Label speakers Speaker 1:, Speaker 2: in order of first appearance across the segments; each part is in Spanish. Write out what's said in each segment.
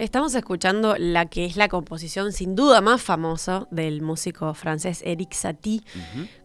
Speaker 1: Estamos escuchando la que es la composición sin duda más famosa del músico francés Eric Satie.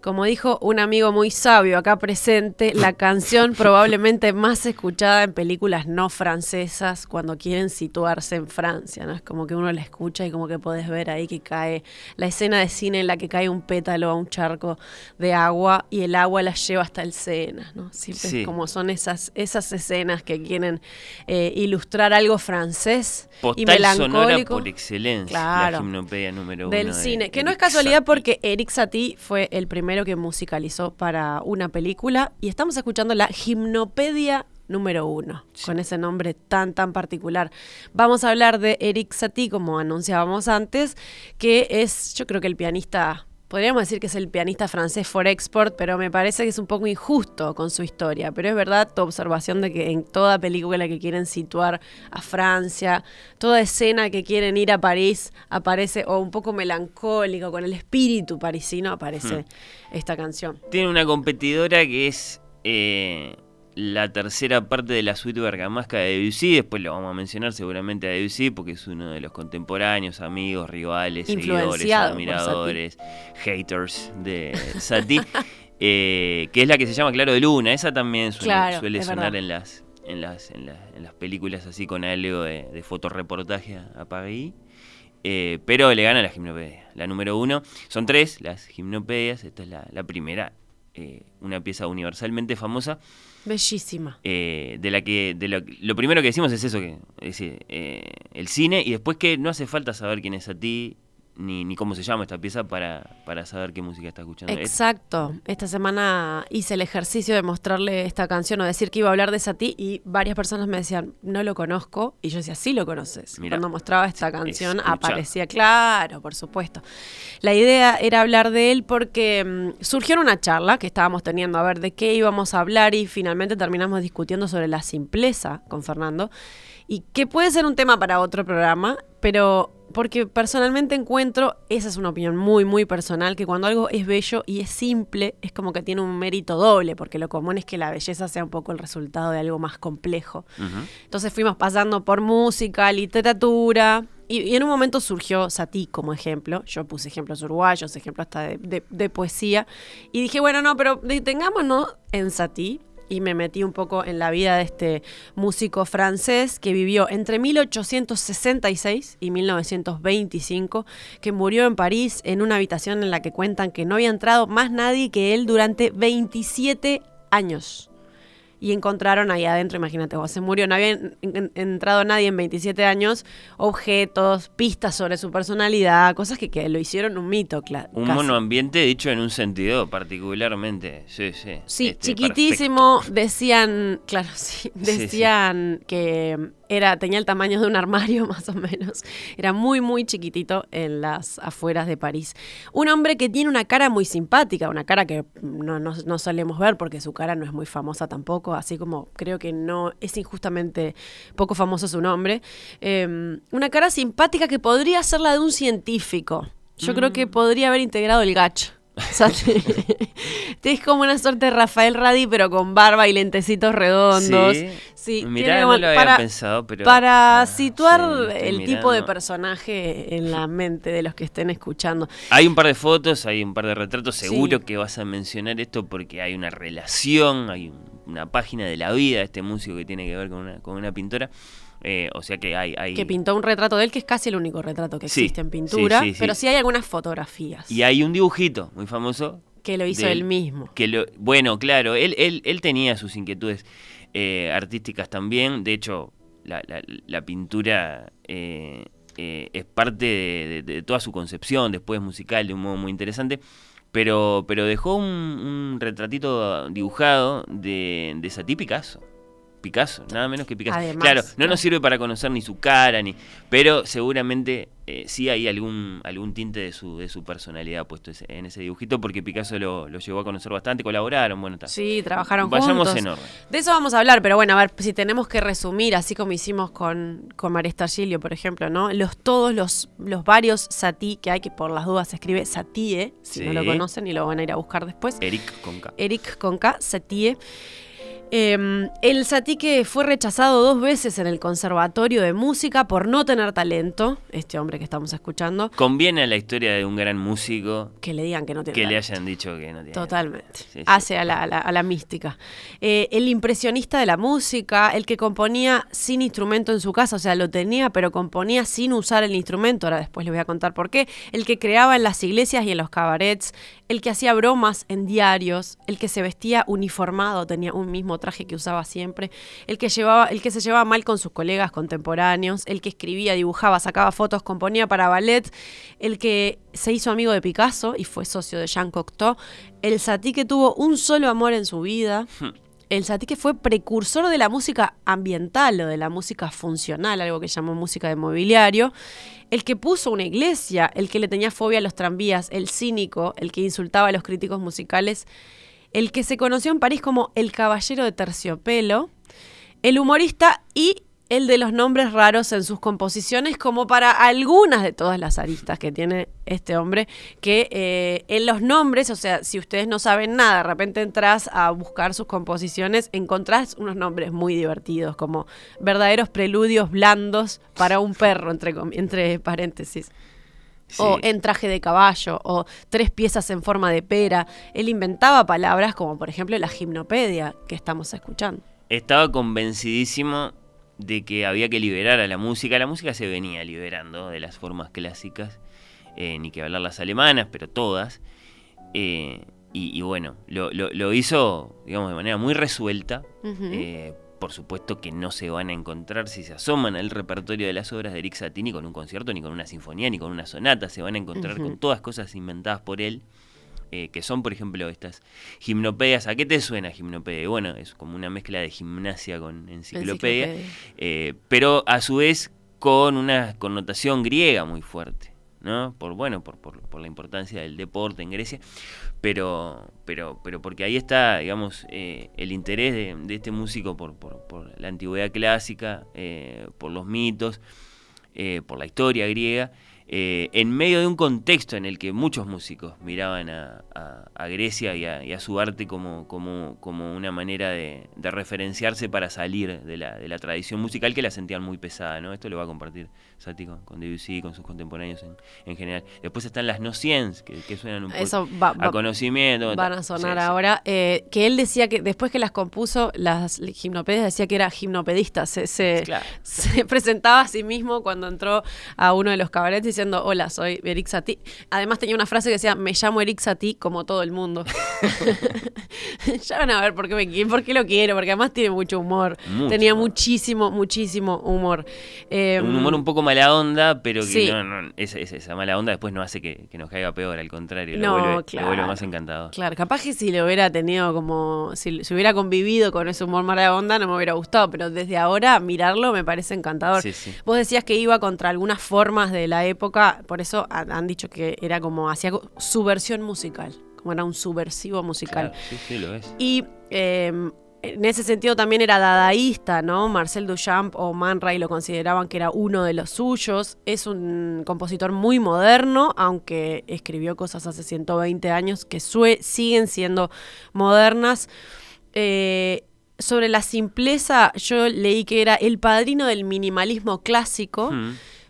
Speaker 1: Como dijo un amigo muy sabio acá presente, la canción probablemente más escuchada en películas no francesas cuando quieren situarse en Francia. ¿no? Es como que uno la escucha y como que podés ver ahí que cae la escena de cine en la que cae un pétalo a un charco de agua y el agua la lleva hasta el Sena. ¿no? Siempre como son esas, esas escenas que quieren eh, ilustrar algo francés y melancólico.
Speaker 2: por excelencia, la gimnopedia número
Speaker 1: del cine. Que no es casualidad porque Eric Satie fue el primero que musicalizó para una película y estamos escuchando la gimnopedia número uno, con ese nombre tan, tan particular. Vamos a hablar de Eric Satie, como anunciábamos antes, que es, yo creo que el pianista podríamos decir que es el pianista francés for export, pero me parece que es un poco injusto con su historia. Pero es verdad tu observación de que en toda película que quieren situar a Francia, toda escena que quieren ir a París, aparece, o un poco melancólico, con el espíritu parisino, aparece hmm. esta canción.
Speaker 2: Tiene una competidora que es... Eh, la tercera parte de la suite bergamasca de Debussy, después lo vamos a mencionar seguramente a Debussy porque es uno de los contemporáneos, amigos, rivales, seguidores, admiradores, haters de Satie, eh, que es la que se llama Claro de Luna, esa también suele, sonar en las, en las, en, las, películas así con algo de, de fotoreportaje a, París. Eh, pero le gana la gimnopedia, la número uno. Son tres las gimnopedias, esta es la, primera, eh, una pieza universalmente famosa
Speaker 1: Bellísima.
Speaker 2: Eh, de la que, de lo, primero que decimos es eso, que es, eh, el cine, y después que no hace falta saber quién es a ti, ni, ni cómo se llama esta pieza para, para saber qué música está escuchando.
Speaker 1: Exacto. Esta semana hice el ejercicio de mostrarle esta canción o decir que iba a hablar de Sati y varias personas me decían, no lo conozco. Y yo decía, sí lo conoces. Cuando mostraba esta canción aparecía, claro, por supuesto. La idea era hablar de él porque mm, surgió en una charla que estábamos teniendo a ver de qué íbamos a hablar y finalmente terminamos discutiendo sobre la simpleza con Fernando y que puede ser un tema para otro programa, pero porque personalmente encuentro, esa es una opinión muy, muy personal, que cuando algo es bello y es simple, es como que tiene un mérito doble, porque lo común es que la belleza sea un poco el resultado de algo más complejo. Entonces fuimos pasando por música, literatura, y, en un momento surgió Satí como ejemplo. Yo puse ejemplos uruguayos, ejemplos hasta de, poesía. Y dije, bueno, no, pero detengámonos en Satí y me metí un poco en la vida de este músico francés que vivió entre 1866 y 1925, que murió en París en una habitación en la que cuentan que no había entrado más nadie que él durante 27 años y encontraron ahí adentro, imagínate vos, se murió, no había entrado nadie en 27 años, objetos, pistas sobre su personalidad, cosas que, que lo hicieron un mito, claro.
Speaker 2: Un monoambiente dicho en un sentido particularmente, sí, sí.
Speaker 1: Sí, este, chiquitísimo, decían, claro, sí, decían que era, tenía el tamaño de un armario más o menos. Era muy, muy chiquitito en las afueras de París. Un hombre que tiene una cara muy simpática, una cara que no, no, solemos ver porque su cara no es muy famosa tampoco, así como creo que no es injustamente poco famoso su nombre. Em, una cara simpática que podría ser la de un científico. Yo creo que mm. podría haber integrado el gach. es como una suerte de Rafael Radi, pero con barba y lentecitos redondos.
Speaker 2: Sí, no lo había pensado, pero.
Speaker 1: Para ah, situar el tipo de personaje en la mente de los que estén escuchando.
Speaker 2: Hay un par de fotos, hay un par de retratos. Seguro que vas a mencionar esto porque hay una relación, hay una página de la vida de este músico que tiene que ver con una, con una pintora. Eh, o sea que hay, hay,
Speaker 1: Que pintó un retrato de él, que es casi el único retrato que existe en pintura, pero sí hay algunas fotografías.
Speaker 2: Y hay un dibujito muy famoso.
Speaker 1: Que lo hizo él mismo.
Speaker 2: Que lo, bueno, claro, él, él, él tenía sus inquietudes eh, artísticas también. De hecho, la, la, pintura eh, es parte de, toda su concepción, después musical, de un modo muy interesante. Pero, pero dejó un, retratito dibujado de, de Satí Picasso. Picasso, nada menos que Picasso. claro, no nos sirve para conocer ni su cara, ni pero seguramente eh, sí hay algún, algún tinte de su, de su personalidad puesto en ese dibujito, porque Picasso lo, lo llegó a conocer bastante, colaboraron, bueno, está.
Speaker 1: Sí, trabajaron Vayamos juntos. en De eso vamos a hablar, pero bueno, a ver, si tenemos que resumir, así como hicimos con, con Maresta Gilio, por ejemplo, ¿no? Los, todos los, los varios Satí que hay, que por las dudas se escribe Satie, si no lo conocen y lo van a ir a buscar después.
Speaker 2: Eric Conca.
Speaker 1: Eric Conca, Satie. Em, el Satique fue rechazado dos veces en el Conservatorio de Música por no tener talento, este hombre que estamos escuchando.
Speaker 2: Conviene a la historia de un gran músico
Speaker 1: que le digan que no tiene
Speaker 2: Que le hayan dicho que no tiene
Speaker 1: Totalmente. Hace A, la, mística. Eh, el impresionista de la música, el que componía sin instrumento en su casa, o sea, lo tenía, pero componía sin usar el instrumento, ahora después les voy a contar por qué. El que creaba en las iglesias y en los cabarets, el que hacía bromas en diarios, el que se vestía uniformado, tenía un mismo traje que usaba siempre, el que, llevaba, el que se llevaba mal con sus colegas contemporáneos, el que escribía, dibujaba, sacaba fotos, componía para ballet, el que se hizo amigo de Picasso y fue socio de Jean Cocteau, el Satie que tuvo un solo amor en su vida. Hmm. El Satie que fue precursor de la música ambiental o de la música funcional, algo que llamó música de mobiliario, el que puso una iglesia, el que le tenía fobia a los tranvías, el cínico, el que insultaba a los críticos musicales, el que se conoció en París como el caballero de terciopelo, el humorista y el de los nombres raros en sus composiciones, como para algunas de todas las aristas que tiene este hombre, que eh, en los nombres, o sea, si ustedes no saben nada, de repente entras a buscar sus composiciones, encontrás unos nombres muy divertidos, como verdaderos preludios blandos para un perro, entre, entre paréntesis. O en traje de caballo, o tres piezas en forma de pera. Él inventaba palabras como, por ejemplo, la gimnopedia que estamos escuchando.
Speaker 2: Estaba convencidísimo de que había que liberar a la música. La música se venía liberando de las formas clásicas, eh, ni que hablar las alemanas, pero todas. Eh, y, bueno, lo, hizo, digamos, de manera muy resuelta. Eh, por supuesto que no se van a encontrar si se asoman al repertorio de las obras de Eric Satie ni con un concierto, ni con una sinfonía, ni con una sonata. Se van a encontrar con todas cosas inventadas por él. Eh, que son, por ejemplo, estas gimnopedias. ¿A qué te suena gimnopedia? Bueno, es como una mezcla de gimnasia con enciclopedia, eh, pero a su vez con una connotación griega muy fuerte. ¿no? Por bueno, por, por, la importancia del deporte en Grecia, pero, pero, pero porque ahí está, digamos, eh, el interés de, este músico por, por, la antigüedad clásica, por los mitos, por la historia griega, eh, en medio de un contexto en el que muchos músicos miraban a, Grecia y a, su arte como, como, como una manera de, referenciarse para salir de la, de la, tradición musical que la sentían muy pesada. ¿no? Esto lo va a compartir Sati con, Debussy, con sus contemporáneos en, general. Después están las no que, que suenan un poco a conocimiento.
Speaker 1: Van a sonar ahora. Eh, que él decía que después que las compuso, las gimnopedias decía que era gimnopedista. Se, se, se presentaba a sí mismo cuando entró a uno de los cabarets diciendo, hola, soy Eric Satie. Además tenía una frase que decía, me llamo Eric Satie como todo el mundo. ya van a ver por qué, me, por qué lo quiero, porque además tiene mucho humor. tenía muchísimo, muchísimo humor.
Speaker 2: un humor em, un poco mala onda, pero que no, esa, mala onda después no hace que, nos caiga peor, al contrario, lo, vuelve, más encantado.
Speaker 1: Claro, capaz que si lo hubiera tenido como, si, si, hubiera convivido con ese humor mala onda, no me hubiera gustado, pero desde ahora mirarlo me parece encantador. Vos decías que iba contra algunas formas de la época por eso han dicho que era como, hacía su versión musical, como era un subversivo musical.
Speaker 2: sí, sí, lo es.
Speaker 1: Y em, en ese sentido también era dadaísta, ¿no? Marcel Duchamp o Man Ray lo consideraban que era uno de los suyos. Es un compositor muy moderno, aunque escribió cosas hace 120 años que siguen siendo modernas. Eh, sobre la simpleza, yo leí que era el padrino del minimalismo clásico.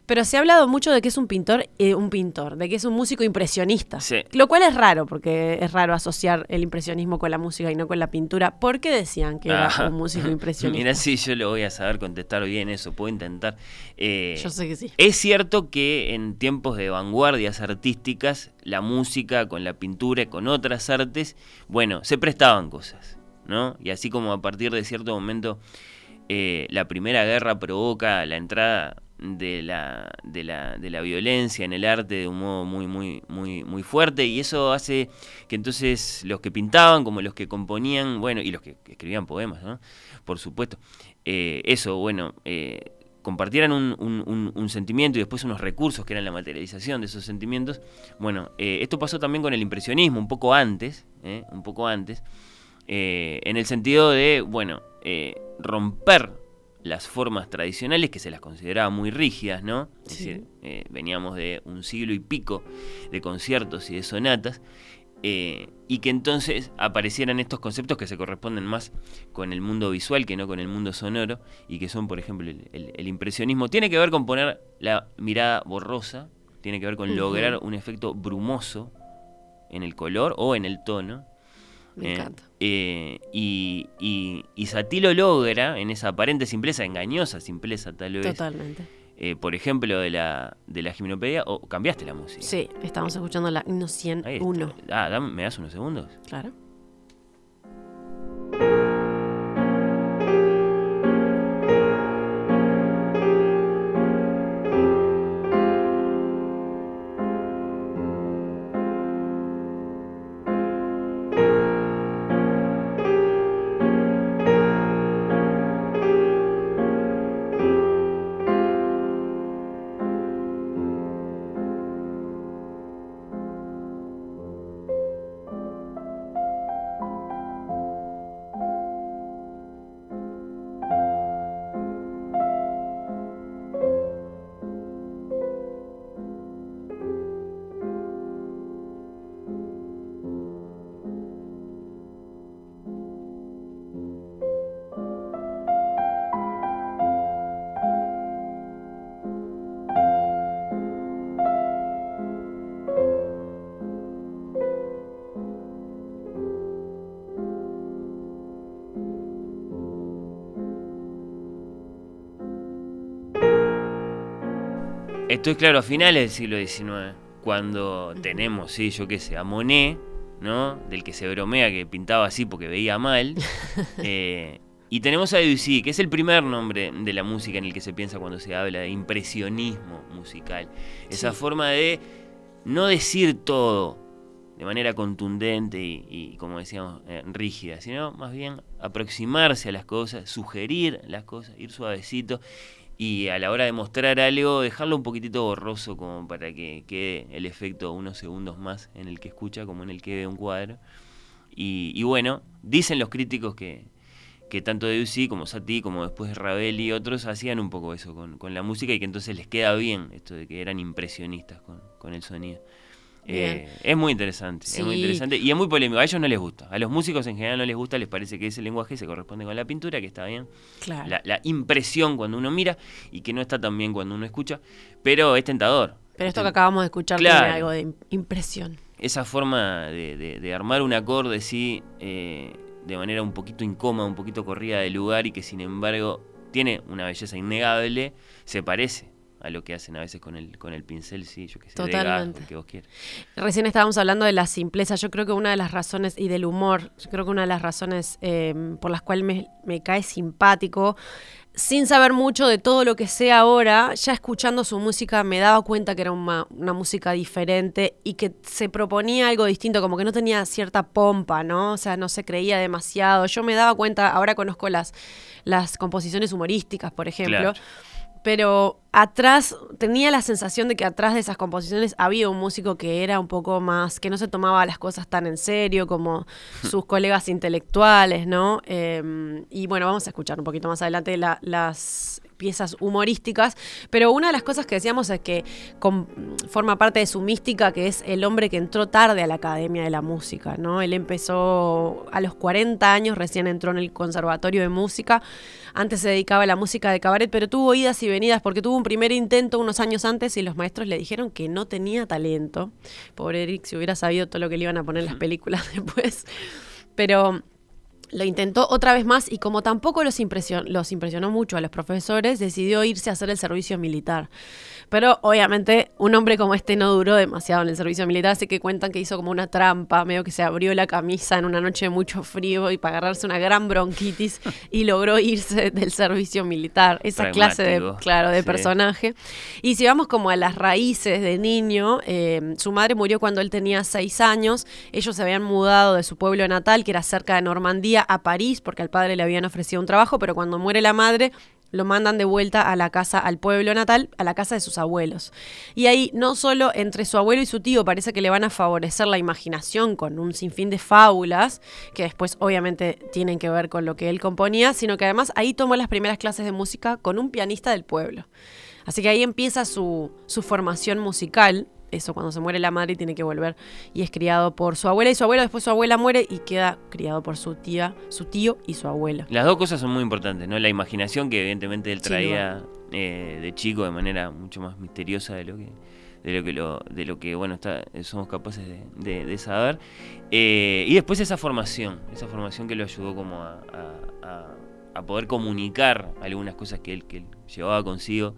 Speaker 1: Pero se ha hablado mucho de que es un pintor, eh, un pintor, de que es un músico impresionista. Lo cual es raro, porque es raro asociar el impresionismo con la música y no con la pintura. ¿Por qué decían que era un músico impresionista?
Speaker 2: Mira, sí, yo lo voy a saber contestar bien eso, puedo intentar.
Speaker 1: Eh, yo sé que sí.
Speaker 2: Es cierto que en tiempos de vanguardias artísticas, la música con la pintura, con otras artes, bueno, se prestaban cosas, ¿no? Y así como a partir de cierto momento eh, la Primera Guerra provoca la entrada de la, de la, de la violencia en el arte de un modo muy, muy, muy, muy fuerte y eso hace que entonces los que pintaban como los que componían, bueno, y los que escribían poemas, ¿no? Por supuesto, eh, eso, bueno, eh, compartieran un, un, sentimiento y después unos recursos que eran la materialización de esos sentimientos. Bueno, eh, esto pasó también con el impresionismo, un poco antes, un poco antes, en el sentido de, bueno, romper las formas tradicionales que se las consideraba muy rígidas, ¿no? Es decir, eh, veníamos de un siglo y pico de conciertos y de sonatas, eh, y que entonces aparecieran estos conceptos que se corresponden más con el mundo visual que no con el mundo sonoro, y que son, por ejemplo, el, impresionismo. Tiene que ver con poner la mirada borrosa, tiene que ver con lograr un efecto brumoso en el color o en el tono,
Speaker 1: me eh, encanta.
Speaker 2: Eh, y, y, y Satie lo logra en esa aparente simpleza, engañosa simpleza tal vez.
Speaker 1: Totalmente.
Speaker 2: Eh, por ejemplo, de la, de la gimnopedia, o cambiaste la música.
Speaker 1: Sí, estamos escuchando la Himno 101.
Speaker 2: Ah, ¿me das unos segundos?
Speaker 1: Claro.
Speaker 2: Esto es claro a finales del siglo XIX, cuando tenemos, sí, yo qué sé, a Monet, ¿no? Del que se bromea que pintaba así porque veía mal. Eh, y tenemos a Debussy, que es el primer nombre de la música en el que se piensa cuando se habla de impresionismo musical. Esa forma de no decir todo de manera contundente y, como decíamos, eh, rígida, sino más bien aproximarse a las cosas, sugerir las cosas, ir suavecito y a la hora de mostrar algo, dejarlo un poquitito borroso como para que quede el efecto unos segundos más en el que escucha como en el que ve un cuadro. Y, bueno, dicen los críticos que, que tanto Debussy como Satie, como después Ravel y otros hacían un poco eso con, con, la música y que entonces les queda bien esto de que eran impresionistas con, con el sonido. Eh, es muy interesante, es muy interesante y es muy polémico. A ellos no les gusta, a los músicos en general no les gusta, les parece que ese lenguaje se corresponde con la pintura, que está bien. La, impresión cuando uno mira y que no está tan bien cuando uno escucha, pero es tentador.
Speaker 1: Pero esto que acabamos de escuchar tiene algo de impresión.
Speaker 2: Esa forma de, armar un acorde, sí, eh, de manera un poquito incómoda, un poquito corrida de lugar y que sin embargo tiene una belleza innegable, se parece a lo que hacen a veces con el, con el pincel, sí, yo que sé,
Speaker 1: Totalmente.
Speaker 2: que vos quieras.
Speaker 1: Recién estábamos hablando de la simpleza, yo creo que una de las razones, y del humor, yo creo que una de las razones em, por las cuales me, me cae simpático sin saber mucho de todo lo que sé ahora, ya escuchando su música me daba cuenta que era una, una, música diferente y que se proponía algo distinto, como que no tenía cierta pompa, ¿no? O sea, no se creía demasiado. Yo me daba cuenta, ahora conozco las, las composiciones humorísticas, por ejemplo pero atrás tenía la sensación de que atrás de esas composiciones había un músico que era un poco más, que no se tomaba las cosas tan en serio como sus colegas intelectuales, ¿no? Em, y bueno, vamos a escuchar un poquito más adelante las piezas humorísticas, pero una de las cosas que decíamos es que forma parte de su mística, que es el hombre que entró tarde a la Academia de la Música, ¿no? Él empezó a los 40 años, recién entró en el Conservatorio de Música, antes se dedicaba a la música de cabaret, pero tuvo idas y venidas porque tuvo un primer intento unos años antes y los maestros le dijeron que no tenía talento. Pobre Eric, si hubiera sabido todo lo que le iban a poner en las películas después. Pero lo intentó otra vez más y como tampoco los, los impresionó mucho a los profesores, decidió irse a hacer el servicio militar. Pero obviamente un hombre como este no duró demasiado en el servicio militar, así que cuentan que hizo como una trampa, medio que se abrió la camisa en una noche de mucho frío y para agarrarse una gran bronquitis y logró irse del servicio militar. Esa clase de, claro, de personaje. Y si vamos como a las raíces de niño, eh, su madre murió cuando él tenía seis años, ellos se habían mudado de su pueblo natal, que era cerca de Normandía, a París, porque al padre le habían ofrecido un trabajo, pero cuando muere la madre, lo mandan de vuelta a la casa, al pueblo natal, a la casa de sus abuelos. Y ahí no solo entre su abuelo y su tío parece que le van a favorecer la imaginación con un sinfín de fábulas, que después obviamente tienen que ver con lo que él componía, sino que además ahí tomó las primeras clases de música con un pianista del pueblo. Así que ahí empieza su, su formación musical eso, cuando se muere la madre tiene que volver y es criado por su abuela y su abuelo, después su abuela muere y queda criado por su tía, su tío y su abuelo.
Speaker 2: Las dos cosas son muy importantes, ¿no? La imaginación que evidentemente él traía eh, de chico de manera mucho más misteriosa de lo que de lo que lo, de lo que bueno está, somos capaces de, saber eh, y después esa formación esa formación que lo ayudó como a, poder comunicar algunas cosas que él, que llevaba consigo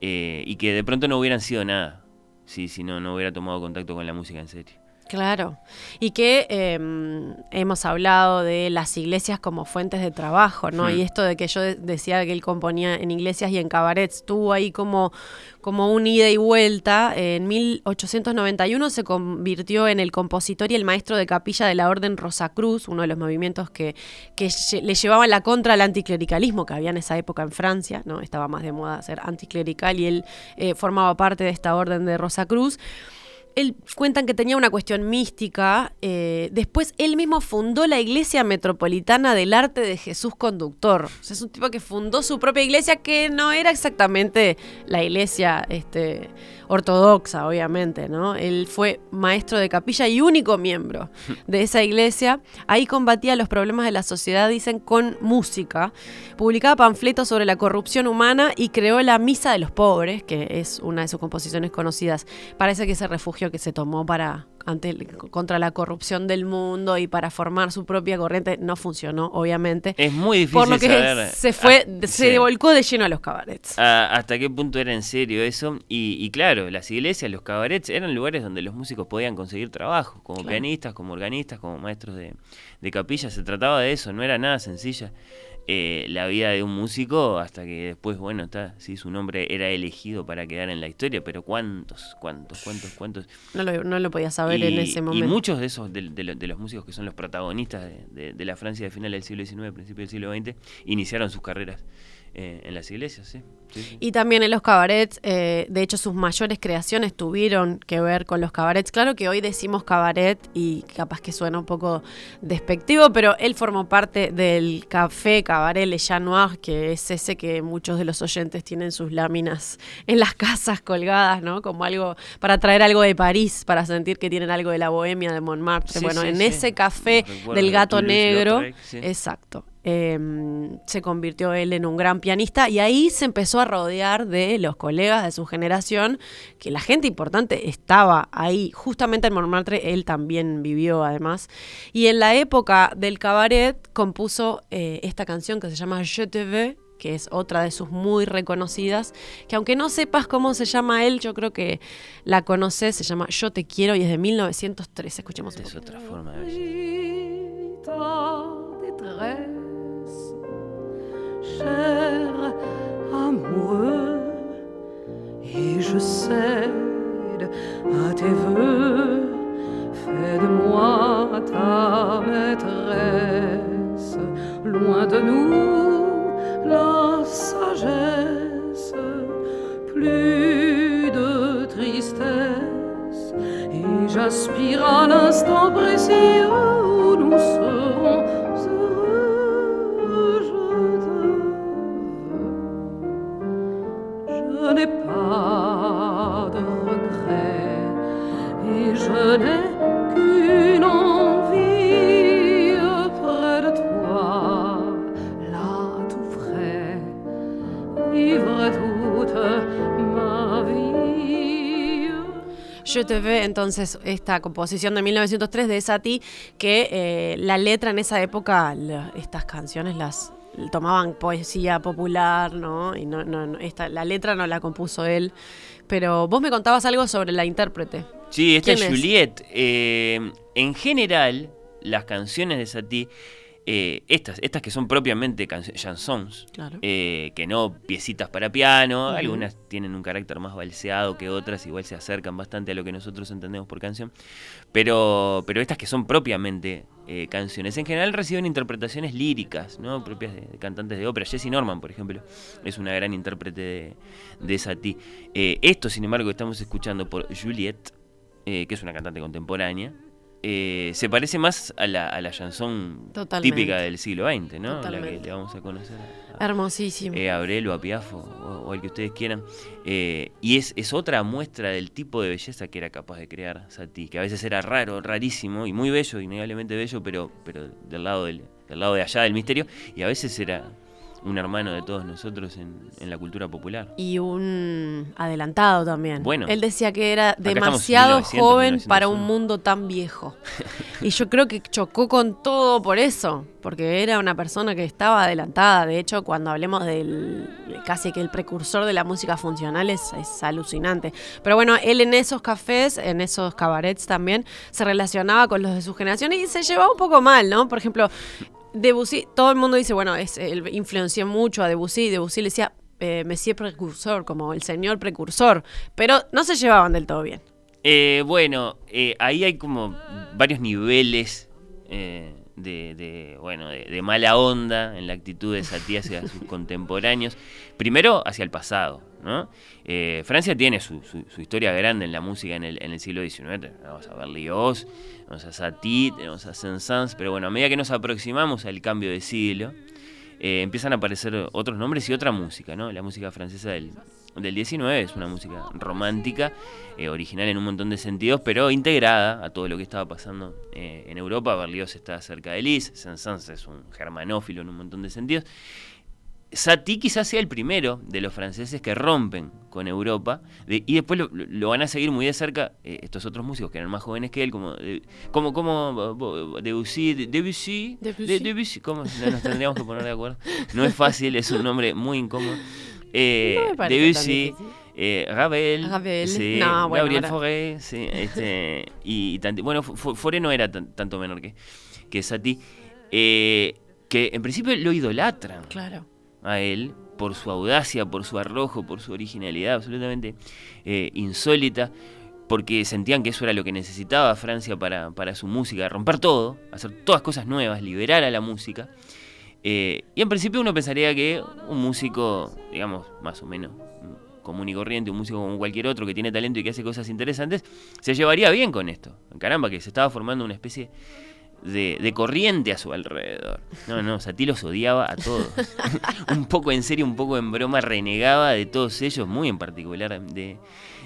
Speaker 2: eh, y que de pronto no hubieran sido nada sí, si no, no hubiera tomado contacto con la música en serio.
Speaker 1: Claro, y que em, hemos hablado de las iglesias como fuentes de trabajo, ¿no? Y esto de que yo decía que él componía en iglesias y en cabarets, tuvo ahí como, como un ida y vuelta. En 1891 se convirtió en el compositor y el maestro de capilla de la Orden Rosacruz, uno de los movimientos que, que le llevaban la contra al anticlericalismo que había en esa época en Francia, ¿no? Estaba más de moda ser anticlerical y él eh, formaba parte de esta Orden de Rosacruz él cuentan que tenía una cuestión mística. Eh, después él mismo fundó la Iglesia Metropolitana del Arte de Jesús Conductor. O sea, es un tipo que fundó su propia iglesia que no era exactamente la iglesia este, ortodoxa, obviamente, ¿no? Él fue maestro de capilla y único miembro de esa iglesia. Ahí combatía los problemas de la sociedad, dicen, con música. Publicaba panfletos sobre la corrupción humana y creó la Misa de los Pobres, que es una de sus composiciones conocidas. Parece que ese que se tomó para ante, contra la corrupción del mundo y para formar su propia corriente no funcionó, obviamente.
Speaker 2: Es muy difícil
Speaker 1: Por lo que se fue, se volcó de lleno a los cabarets.
Speaker 2: Ah, ¿Hasta qué punto era en serio eso? Y, claro, las iglesias, los cabarets eran lugares donde los músicos podían conseguir trabajo, como pianistas, como organistas, como maestros de, de capilla. Se trataba de eso, no era nada sencilla. Eh, la vida de un músico hasta que después, bueno, está, sí, su nombre era elegido para quedar en la historia, pero ¿cuántos, cuántos, cuántos, cuántos?
Speaker 1: No lo, no lo podía saber en ese momento.
Speaker 2: Y muchos de esos, de, los músicos que son los protagonistas de, la Francia de final del siglo XIX, principio del siglo XX, iniciaron sus carreras eh, en las iglesias, sí.
Speaker 1: Y también en los cabarets, eh, de hecho sus mayores creaciones tuvieron que ver con los cabarets. Claro que hoy decimos cabaret y capaz que suena un poco despectivo, pero él formó parte del café cabaret Le Chat Noir, que es ese que muchos de los oyentes tienen sus láminas en las casas colgadas, ¿no? Como algo para traer algo de París, para sentir que tienen algo de la bohemia de Montmartre. bueno, en ese café del gato negro, exacto. Em, se convirtió él en un gran pianista y ahí se empezó a rodear de los colegas de su generación, que la gente importante estaba ahí, justamente en Montmartre él también vivió además, y en la época del cabaret compuso eh, esta canción que se llama Je te veux, que es otra de sus muy reconocidas, que aunque no sepas cómo se llama él, yo creo que la conoces, se llama Yo te quiero y es de 1903, escuchemos.
Speaker 2: Es otra forma de
Speaker 3: je cède à tes voeux. Fais de moi ta maîtresse, loin de nous la sagesse, plus de tristesse, et j'aspire à l'instant précis
Speaker 1: Veux entonces esta composición de 1903 de Sati que eh, la letra en esa época, la, estas canciones las tomaban poesía popular, ¿no? Y no, no, esta, la letra no la compuso él. Pero vos me contabas algo sobre la intérprete.
Speaker 2: Sí, esta es Juliette. Eh, en general, las canciones de Satie eh, estas, estas que son propiamente chansons, eh, que no piecitas para piano, algunas tienen un carácter más balseado que otras, igual se acercan bastante a lo que nosotros entendemos por canción, pero, pero estas que son propiamente eh, canciones, en general reciben interpretaciones líricas, ¿no? propias de, cantantes de ópera. Jessie Norman, por ejemplo, es una gran intérprete de, de Satie. esto, sin embargo, estamos escuchando por Juliette, que es una cantante contemporánea, eh, se parece más a la, a la chanson típica del siglo XX, ¿no? La que le vamos a conocer.
Speaker 1: Hermosísimo.
Speaker 2: Eh, o a Piafo, o, el que ustedes quieran. Eh, y es, es otra muestra del tipo de belleza que era capaz de crear Satie, que a veces era raro, rarísimo y muy bello, innegablemente bello, pero, pero del, lado del, del lado de allá del misterio, y a veces era un hermano de todos nosotros en, la cultura popular.
Speaker 1: Y un adelantado también.
Speaker 2: Bueno.
Speaker 1: Él decía que era demasiado joven para un mundo tan viejo. y yo creo que chocó con todo por eso, porque era una persona que estaba adelantada. De hecho, cuando hablemos del casi que el precursor de la música funcional es, es alucinante. Pero bueno, él en esos cafés, en esos cabarets también, se relacionaba con los de su generación y se llevaba un poco mal, ¿no? Por ejemplo, Debussy, todo el mundo dice, bueno, es, él influenció mucho a Debussy, Debussy le decía eh, Monsieur Precursor, como el señor precursor, pero no se llevaban del todo bien.
Speaker 2: Eh, bueno, eh, ahí hay como varios niveles de, bueno, de, mala onda en la actitud de Satie hacia sus contemporáneos. Primero, hacia el pasado. ¿no? Francia tiene su, historia grande en la música en el, en el siglo XIX. Vamos a ver Berlioz, tenemos a Satie, tenemos a Saint-Saëns, pero bueno, a medida que nos aproximamos al cambio de siglo, eh, empiezan a aparecer otros nombres y otra música, ¿no? La música francesa del, del 19 es una música romántica, eh, original en un montón de sentidos, pero integrada a todo lo que estaba pasando eh, en Europa. Berlioz está cerca de Lis, Saint-Saëns es un germanófilo en un montón de sentidos. Satie quizás sea el primero de los franceses que rompen con Europa y después lo, van a seguir muy de cerca eh, estos otros músicos que eran más jóvenes que él, como como, como Debussy, Debussy, Debussy, Debussy ¿cómo nos tendríamos que poner de acuerdo? No es fácil, es un nombre muy incómodo. Eh, Debussy, eh, Ravel, Gabriel Fauré, sí, este, y, bueno, Fauré no era tanto menor que, que Satie, que en principio lo idolatran.
Speaker 1: Claro
Speaker 2: a él por su audacia, por su arrojo, por su originalidad absolutamente eh, insólita, porque sentían que eso era lo que necesitaba Francia para, para, su música, romper todo, hacer todas cosas nuevas, liberar a la música. Eh, y en principio uno pensaría que un músico, digamos, más o menos común y corriente, un músico como cualquier otro que tiene talento y que hace cosas interesantes, se llevaría bien con esto. Caramba, que se estaba formando una especie de, corriente a su alrededor. No, no, Satie los odiaba a todos. un poco en serio, un poco en broma, renegaba de todos ellos, muy en particular de,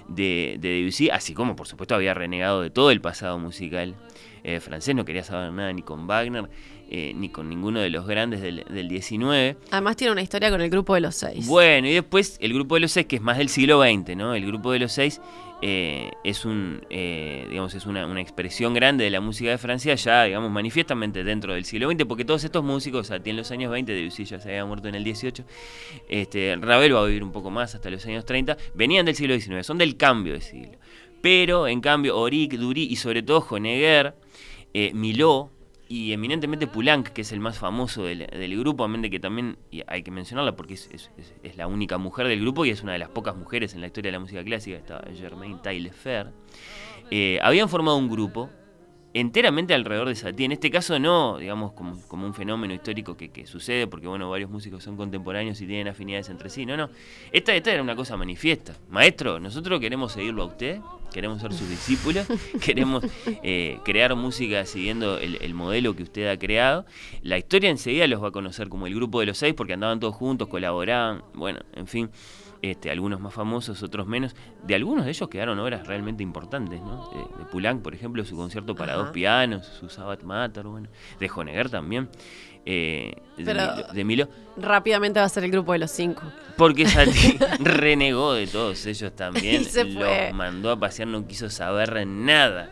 Speaker 2: de, Debussy, así como por supuesto había renegado de todo el pasado musical eh, francés, no quería saber nada ni con Wagner, eh, ni con ninguno de los grandes del, del, 19.
Speaker 1: Además tiene una historia con el grupo de los seis.
Speaker 2: Bueno, y después el grupo de los seis, que es más del siglo XX, ¿no? El grupo de los seis eh, es un eh, digamos es una, expresión grande de la música de Francia ya digamos manifiestamente dentro del siglo XX porque todos estos músicos a ti en los años 20 Debussy ya se había muerto en el 18 este Ravel va a vivir un poco más hasta los años 30 venían del siglo XIX son del cambio de siglo. Pero en cambio Auric, Dury y sobre todo Honegger eh, Miló y eminentemente Poulenc, que es el más famoso del, grupo, a que también hay que mencionarla porque es, la única mujer del grupo y es una de las pocas mujeres en la historia de la música clásica, estaba Germaine Taillefer, eh, habían formado un grupo enteramente alrededor de Satie. En este caso no, digamos, como, como un fenómeno histórico que, sucede, porque bueno, varios músicos son contemporáneos y tienen afinidades entre sí. No, no. Esta, esta era una cosa manifiesta. Maestro, nosotros queremos seguirlo a usted, queremos ser sus discípulos, queremos eh, crear música siguiendo el, el, modelo que usted ha creado. La historia enseguida los va a conocer como el grupo de los seis, porque andaban todos juntos, colaboraban, bueno, en fin. Este, algunos más famosos, otros menos. De algunos de ellos quedaron obras realmente importantes, ¿no? De, Poulenc, por ejemplo, su concierto para dos pianos, su Sabbath Matter, bueno. De Honegger también. Eh, de, Milo,
Speaker 1: Rápidamente va a ser el grupo de los cinco.
Speaker 2: Porque Sati renegó de todos ellos también. Los mandó a pasear, no quiso saber nada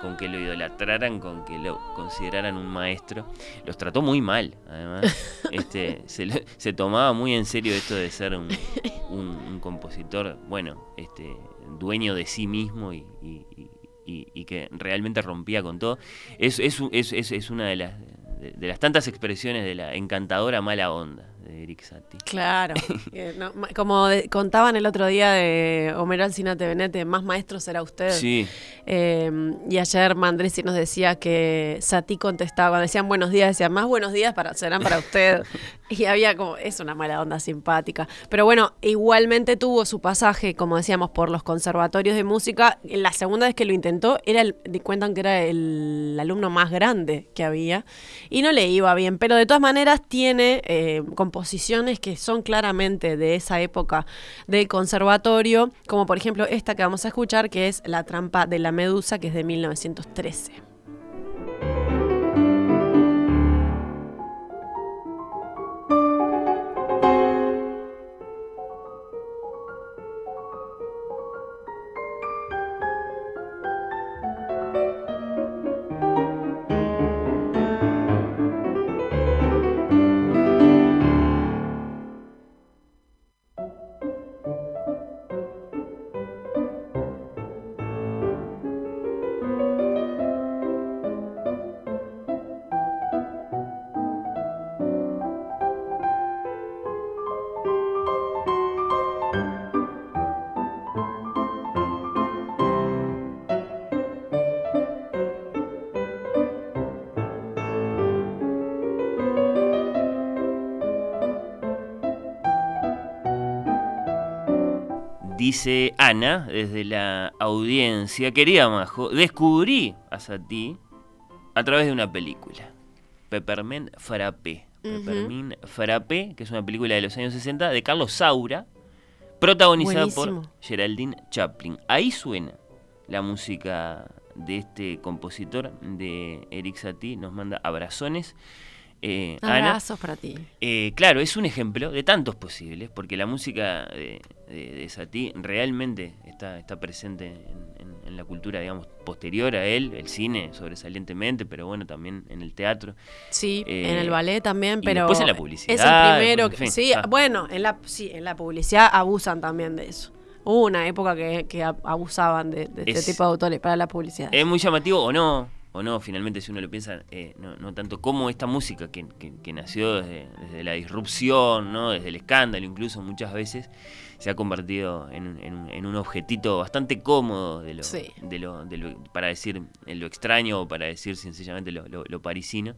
Speaker 2: con que lo idolatraran, con que lo consideraran un maestro. Los trató muy mal, además. este, se, tomaba muy en serio esto de ser un, compositor, bueno, este, dueño de sí mismo y, que realmente rompía con todo. Es, es, es, es una de las, de las tantas expresiones de la encantadora mala onda. Eric Satie.
Speaker 1: Claro. Eh, como contaban el otro día de Homero Alcinate Benete, más maestro será usted.
Speaker 2: Sí.
Speaker 1: Em, y ayer Mandresi nos decía que Satie contestaba, cuando decían buenos días, decía más buenos días para, serán para usted. y había como, es una mala onda simpática. Pero bueno, igualmente tuvo su pasaje, como decíamos, por los conservatorios de música. La segunda vez que lo intentó, era el, cuentan que era el alumno más grande que había. Y no le iba bien, pero de todas maneras tiene eh, que son claramente de esa época del conservatorio, como por ejemplo esta que vamos a escuchar, que es La trampa de la medusa, que es de 1913.
Speaker 2: Dice Ana, desde la audiencia, querida Majo, descubrí a Satie a través de una película, Peppermint Frappé. Peppermint Frappé, que es una película de los años 60 de Carlos Saura, protagonizada por Geraldine Chaplin. Ahí suena la música de este compositor, de Eric Satie, nos manda abrazones.
Speaker 1: Eh, Abrazos para ti.
Speaker 2: Eh, claro, es un ejemplo de tantos posibles, porque la música de, de, Satie realmente está, está presente en, la cultura, digamos, posterior a él, el cine sobresalientemente, pero bueno, también en el teatro.
Speaker 1: Sí, en el eh, ballet también, pero...
Speaker 2: después en la publicidad.
Speaker 1: Es el primero que... sí, ah. bueno, en la, sí, en la publicidad abusan también de eso. Hubo una época que, abusaban de, este tipo de autores para la publicidad.
Speaker 2: Es muy llamativo o no, o no, finalmente si uno lo piensa, eh, no, tanto como esta música que, nació desde, la disrupción, ¿no? desde el escándalo incluso muchas veces, se ha convertido en, un objetito bastante cómodo de lo, de lo, para decir lo extraño o para decir sencillamente lo, parisino.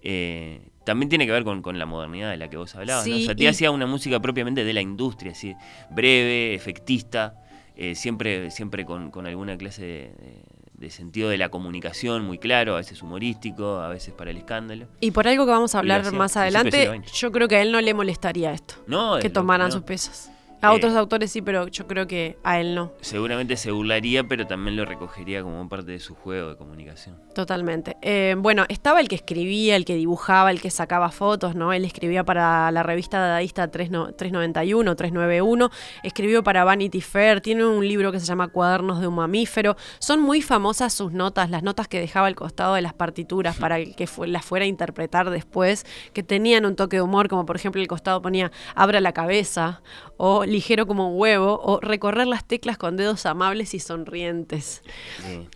Speaker 2: Eh, también tiene que ver con, la modernidad de la que vos hablabas. ¿no? O sea, te hacía una música propiamente de la industria, así, breve, efectista, eh, siempre, siempre con, alguna clase de de sentido de la comunicación muy claro, a veces humorístico, a veces para el escándalo.
Speaker 1: Y por algo que vamos a hablar más adelante, yo creo que a él no le molestaría esto. No, que tomaran sus pesos. A otros autores sí, pero yo creo que a él no.
Speaker 2: Seguramente se burlaría, pero también lo recogería como parte de su juego de comunicación.
Speaker 1: Totalmente. Eh, bueno, estaba el que escribía, el que dibujaba, el que sacaba fotos, ¿no? Él escribía para la revista dadaísta 391, 391, escribió para Vanity Fair, tiene un libro que se llama Cuadernos de un mamífero. Son muy famosas sus notas, las notas que dejaba al costado de las partituras para que las fuera a interpretar después, que tenían un toque de humor, como por ejemplo el costado ponía Abra la cabeza o ligero como un huevo, o recorrer las teclas con dedos amables y sonrientes.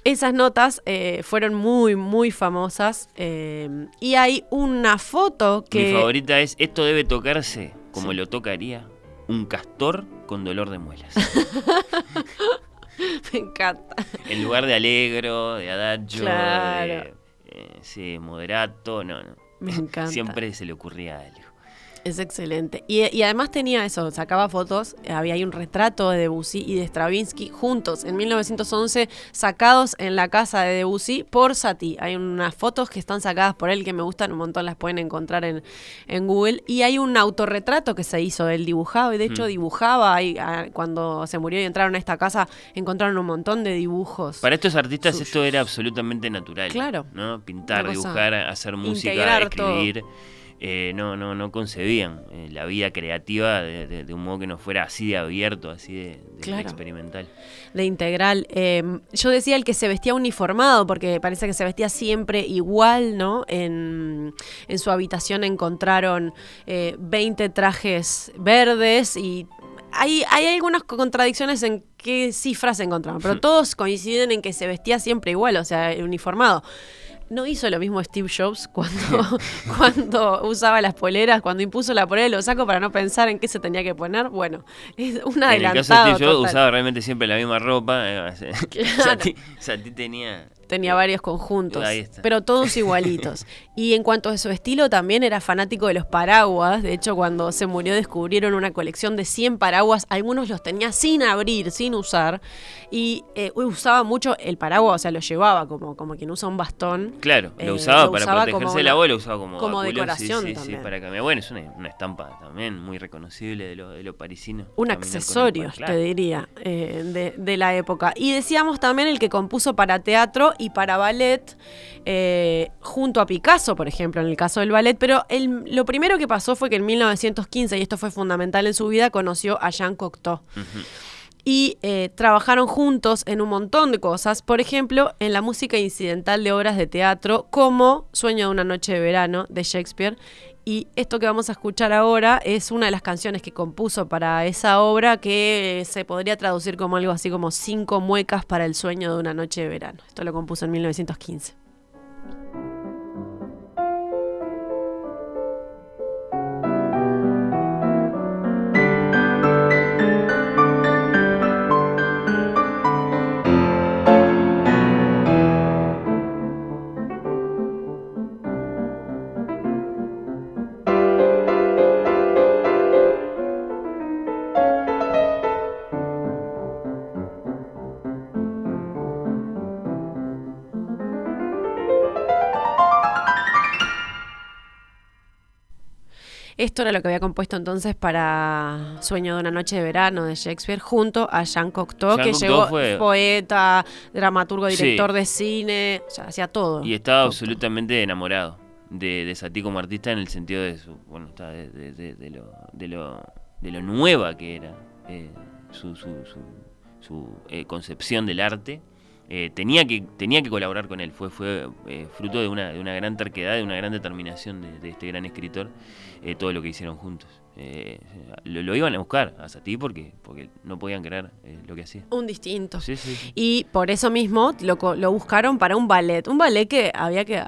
Speaker 1: Esas notas eh, fueron muy, muy famosas. Eh, y hay una foto que...
Speaker 2: Mi favorita es, esto debe tocarse como lo tocaría un castor con dolor de muelas.
Speaker 1: Me encanta.
Speaker 2: En lugar de alegro, de adagio, de eh, sí, moderato, no, no.
Speaker 1: Me encanta.
Speaker 2: Siempre se le ocurría algo.
Speaker 1: Es excelente. Y, además tenía eso, sacaba fotos, había ahí un retrato de Debussy y de Stravinsky juntos en 1911, sacados en la casa de Debussy por Satie. Hay unas fotos que están sacadas por él que me gustan un montón, las pueden encontrar en, en Google. Y hay un autorretrato que se hizo él dibujado, y de hecho dibujaba ahí, cuando se murió y entraron a esta casa, encontraron un montón de dibujos.
Speaker 2: Para estos artistas esto era absolutamente natural. Claro. ¿no? Pintar, dibujar, hacer música, escribir. Eh, no, no, no concebían eh, la vida creativa de, un modo que no fuera así de abierto, así de, experimental.
Speaker 1: De integral. Em, yo decía el que se vestía uniformado, porque parece que se vestía siempre igual, ¿no? En, su habitación encontraron 20 eh, trajes verdes y hay, hay, algunas contradicciones en qué cifras se encontraron, pero todos coinciden en que se vestía siempre igual, o sea, uniformado. ¿No hizo lo mismo Steve Jobs cuando, cuando usaba las poleras, cuando impuso la polera lo saco para no pensar en qué se tenía que poner? Bueno, es un adelantado. En el caso de Steve Jobs
Speaker 2: usaba realmente siempre la misma ropa. Eh, claro. o sea, tenía
Speaker 1: Tenía varios conjuntos, pero todos igualitos. y en cuanto a su estilo, también era fanático de los paraguas. De hecho, cuando se murió descubrieron una colección de 100 paraguas. Algunos los tenía sin abrir, sin usar. Y eh, usaba mucho el paraguas, o sea, lo llevaba como, como quien usa un bastón.
Speaker 2: Claro, lo eh, usaba para protegerse la voz, lo usaba como,
Speaker 1: como decoración.
Speaker 2: Sí, sí, para cambiar. Bueno, es una, estampa también muy reconocible de lo, de lo parisino.
Speaker 1: Un accesorio, te diría, eh, de, de la época. Y decíamos también el que compuso para teatro y para ballet, eh, junto a Picasso, por ejemplo, en el caso del ballet, pero lo primero que pasó fue que en 1915, y esto fue fundamental en su vida, conoció a Jean Cocteau. Y eh, trabajaron juntos en un montón de cosas, por ejemplo, en la música incidental de obras de teatro, como Sueño de una noche de verano de Shakespeare y esto que vamos a escuchar ahora es una de las canciones que compuso para esa obra que se podría traducir como algo así como cinco muecas para el sueño de una noche de verano. Esto lo compuso en 1915. Esto era lo que había compuesto entonces para Sueño de una noche de verano de Shakespeare junto a Jean Cocteau, que llegó poeta, dramaturgo, director de cine, o hacía todo.
Speaker 2: Y estaba absolutamente enamorado de, de Satie como artista en el sentido de su, bueno, de, de, de lo, de, lo, de lo nueva que era eh, su, su, su, su eh, concepción del arte eh, tenía, que, tenía que colaborar con él. Fue, fue fruto de una, de una gran terquedad, de una gran determinación de, de este gran escritor, eh, todo lo que hicieron juntos. Eh, lo, lo iban a buscar a Satie porque, porque no podían creer eh, lo que hacía.
Speaker 1: Un distinto.
Speaker 2: Sí, sí, sí.
Speaker 1: Y por eso mismo lo, lo buscaron para un ballet. Un ballet que había que.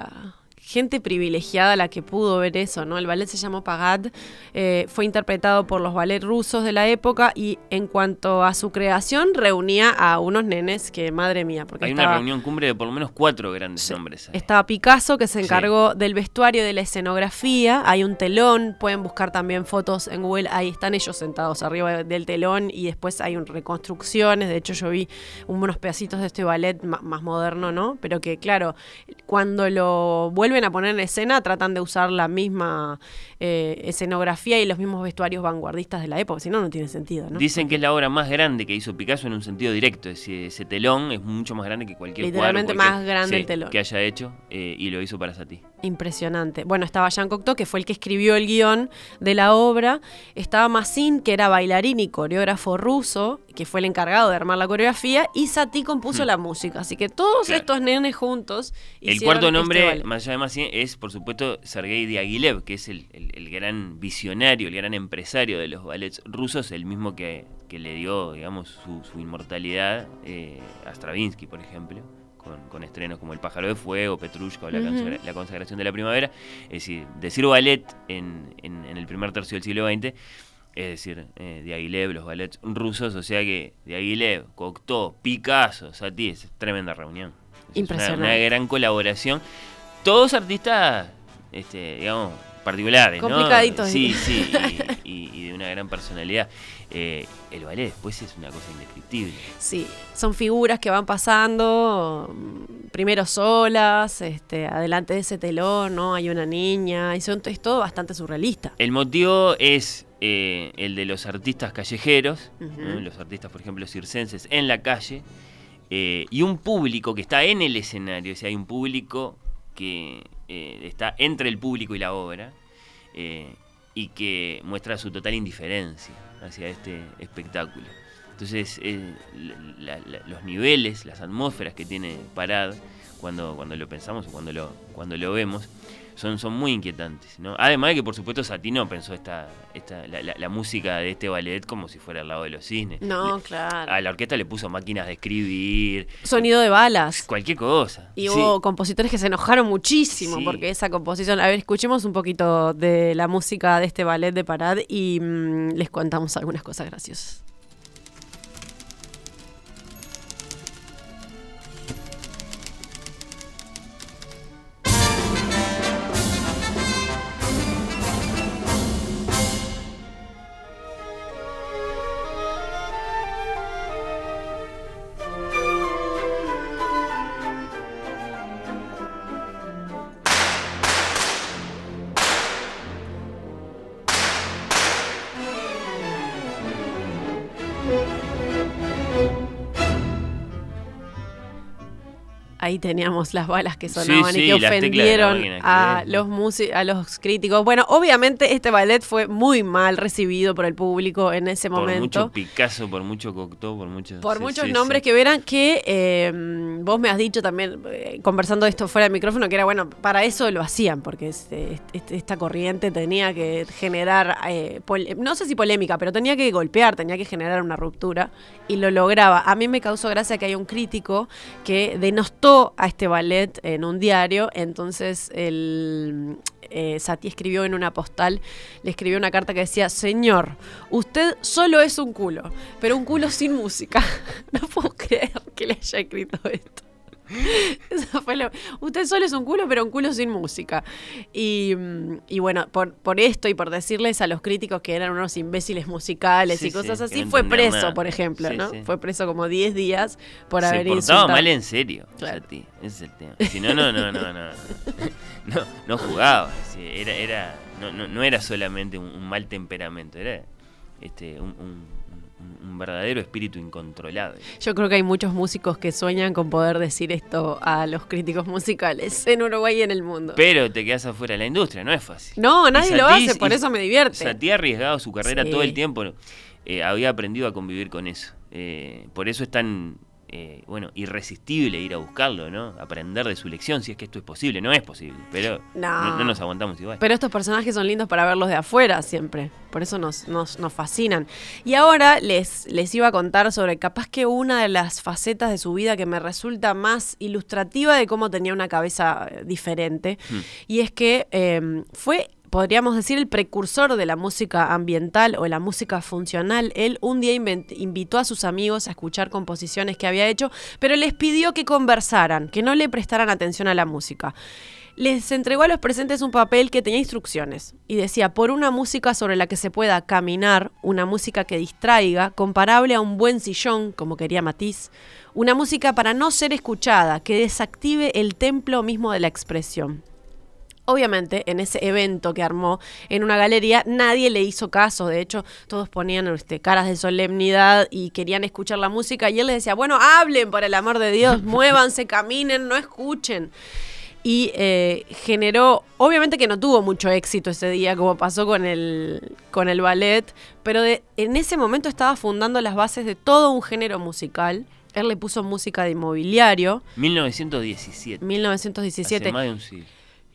Speaker 1: Gente privilegiada la que pudo ver eso, ¿no? El ballet se llamó Pagad, eh, fue interpretado por los ballet rusos de la época y en cuanto a su creación reunía a unos nenes que, madre mía, porque
Speaker 2: Hay
Speaker 1: estaba,
Speaker 2: una reunión cumbre de por lo menos cuatro grandes ahí.
Speaker 1: estaba Picasso que se
Speaker 2: Sí.
Speaker 1: encargó del vestuario y de la escenografía, hay un telón, pueden buscar también fotos en Google, ahí están ellos sentados arriba del telón y después hay un reconstrucciones, de hecho yo vi unos pedacitos de este ballet más moderno, ¿no? Pero que claro, cuando lo a poner en escena tratan de usar la misma eh, escenografía y los mismos vestuarios vanguardistas de la época, si no, no tiene sentido, ¿no?
Speaker 2: Dicen que es la obra más grande que hizo Picasso en un sentido directo. Es decir, ese telón es mucho más grande que cualquier
Speaker 1: Literalmente
Speaker 2: cuadro, cualquier-
Speaker 1: más grande
Speaker 2: sí,
Speaker 1: el telón.
Speaker 2: que haya hecho eh, y lo hizo para Satie.
Speaker 1: Impresionante. Bueno, estaba Jean Cocteau, que fue el que escribió el guion de la obra. Estaba Massin, que era bailarín y coreógrafo ruso, que fue el encargado de armar la coreografía. Y Satie compuso
Speaker 2: Hmm.
Speaker 1: la música. Así que todos
Speaker 2: Claro.
Speaker 1: estos nenes juntos.
Speaker 2: El cuarto
Speaker 1: este
Speaker 2: nombre, más allá de Massin, es por supuesto Sergei Diaghilev, que es el, el- el gran visionario, el gran empresario de los ballets rusos, el mismo que, que le dio, digamos, su, su inmortalidad eh, a Stravinsky, por ejemplo, con, con estrenos como El pájaro de fuego, Petrushka o la, consagra- la consagración de la primavera. Es decir, decir ballet en, en- en el primer tercio del siglo XX es decir, eh, Diaghilev, los ballets rusos, o sea que Diaghilev, Cocteau, Picasso, Satie, es tremenda reunión. Es una-
Speaker 1: Impresionante.
Speaker 2: Una, gran colaboración. Todos artistas, este, digamos, particulares, ¿no?
Speaker 1: Complicaditos,
Speaker 2: Sí,
Speaker 1: diría.
Speaker 2: sí, y, y- y de una gran personalidad. Eh, el ballet después es una cosa indescriptible.
Speaker 1: Sí, son figuras que van pasando, primero solas, este, adelante de ese telón, ¿no? Hay una niña, y son, es todo bastante surrealista.
Speaker 2: El motivo es eh, el de los artistas callejeros. ¿no? los artistas, por ejemplo, circenses en la calle, eh, y un público que está en el escenario, o sea, hay un público que eh, está entre el público y la obra, eh, y que muestra su total indiferencia hacia este espectáculo. Entonces, eh, los niveles, las atmósferas que tiene Parad, cuando, cuando lo pensamos o cuando lo, cuando lo vemos, son, son muy inquietantes. ¿no? Además de que, por supuesto, Satino pensó esta, esta, la, la- la música de este ballet como si fuera al lado de los cisnes.
Speaker 1: No,
Speaker 2: Le-
Speaker 1: claro.
Speaker 2: a la orquesta le puso máquinas de escribir,
Speaker 1: Sonido de balas.
Speaker 2: cualquier cosa.
Speaker 1: Y
Speaker 2: Sí.
Speaker 1: hubo compositores que se enojaron muchísimo
Speaker 2: Sí.
Speaker 1: porque esa composición. A ver, escuchemos un poquito de la música de este ballet de Parad y mm, les contamos algunas cosas graciosas. Teníamos las balas que sonaban
Speaker 2: Sí,
Speaker 1: y que ofendieron
Speaker 2: máquina,
Speaker 1: a
Speaker 2: que-
Speaker 1: los a los críticos. Bueno, obviamente este ballet fue muy mal recibido por el público en ese
Speaker 2: por
Speaker 1: momento.
Speaker 2: mucho Picasso, por mucho Cocteau, por muchos...
Speaker 1: Por
Speaker 2: sí,
Speaker 1: muchos nombres que verán que eh, vos me has dicho también, eh, conversando esto fuera del micrófono, que era bueno, para eso lo hacían, porque este- este- esta corriente tenía que generar, eh, no sé si polémica, pero tenía que golpear, tenía que generar una ruptura y lo lograba. A mí me causó gracia que hay un crítico que denostó a este ballet en un diario, entonces el... eh, Satie escribió en una postal, le escribió una carta que decía, Señor, usted solo es un culo, pero un culo sin música. No puedo creer que le haya escrito esto. Eso fue lo- Usted solo es un culo, pero un culo sin música. Y, mm, y bueno, por, por esto y por decirles a los críticos que eran unos imbéciles musicales
Speaker 2: Sí,
Speaker 1: y cosas
Speaker 2: sí,
Speaker 1: así, fue preso,
Speaker 2: nada.
Speaker 1: por ejemplo,
Speaker 2: Sí,
Speaker 1: ¿no? Fue preso como 10 días por
Speaker 2: Se
Speaker 1: haber insultado.
Speaker 2: mal en serio,
Speaker 1: Claro.
Speaker 2: Satie, ese es el tema. Si no, no, no, no, no. No, no jugaba. Era, era, no, no, no era solamente un, un mal temperamento, era este, un, un- un- verdadero espíritu incontrolable.
Speaker 1: Yo creo que hay muchos músicos que sueñan con poder decir esto a los críticos musicales en Uruguay y en el mundo.
Speaker 2: Pero te quedas afuera de la industria, no es fácil.
Speaker 1: no, nadie lo hace, por eso me divierte.
Speaker 2: Satie ha arriesgado su carrera
Speaker 1: Sí.
Speaker 2: todo el tiempo. eh, había aprendido a convivir con eso. Eh, por eso es tan eh, bueno, irresistible ir a buscarlo, ¿no? Aprender de su lección, si es que esto es posible. No es posible, pero no, nos aguantamos igual.
Speaker 1: Pero estos personajes son lindos para verlos de afuera siempre. Por eso nos, nos, nos fascinan. Y ahora les, les iba a contar sobre capaz que una de las facetas de su vida que me resulta más ilustrativa de cómo tenía una cabeza eh, diferente. Hmm. Y es que eh, fue podríamos decir, el precursor de la música ambiental o la música funcional. Él un día invitó a sus amigos a escuchar composiciones que había hecho, pero les pidió que conversaran, que no le prestaran atención a la música. Les entregó a los presentes un papel que tenía instrucciones y decía, por una música sobre la que se pueda caminar, una música que distraiga, comparable a un buen sillón, como quería Matisse, una música para no ser escuchada, que desactive el templo mismo de la expresión. Obviamente, en ese evento que armó en una galería, nadie le hizo caso. De hecho, todos ponían este, caras de solemnidad y querían escuchar la música. Y él les decía, bueno, hablen por el amor de Dios, muévanse, caminen, no escuchen. Y eh, generó, obviamente que no tuvo mucho éxito ese día, como pasó con el, con el ballet, pero en ese momento estaba fundando las bases de todo un género musical. Él le puso música de inmobiliario.
Speaker 2: 1917.
Speaker 1: 1917.
Speaker 2: Hace más de un siglo.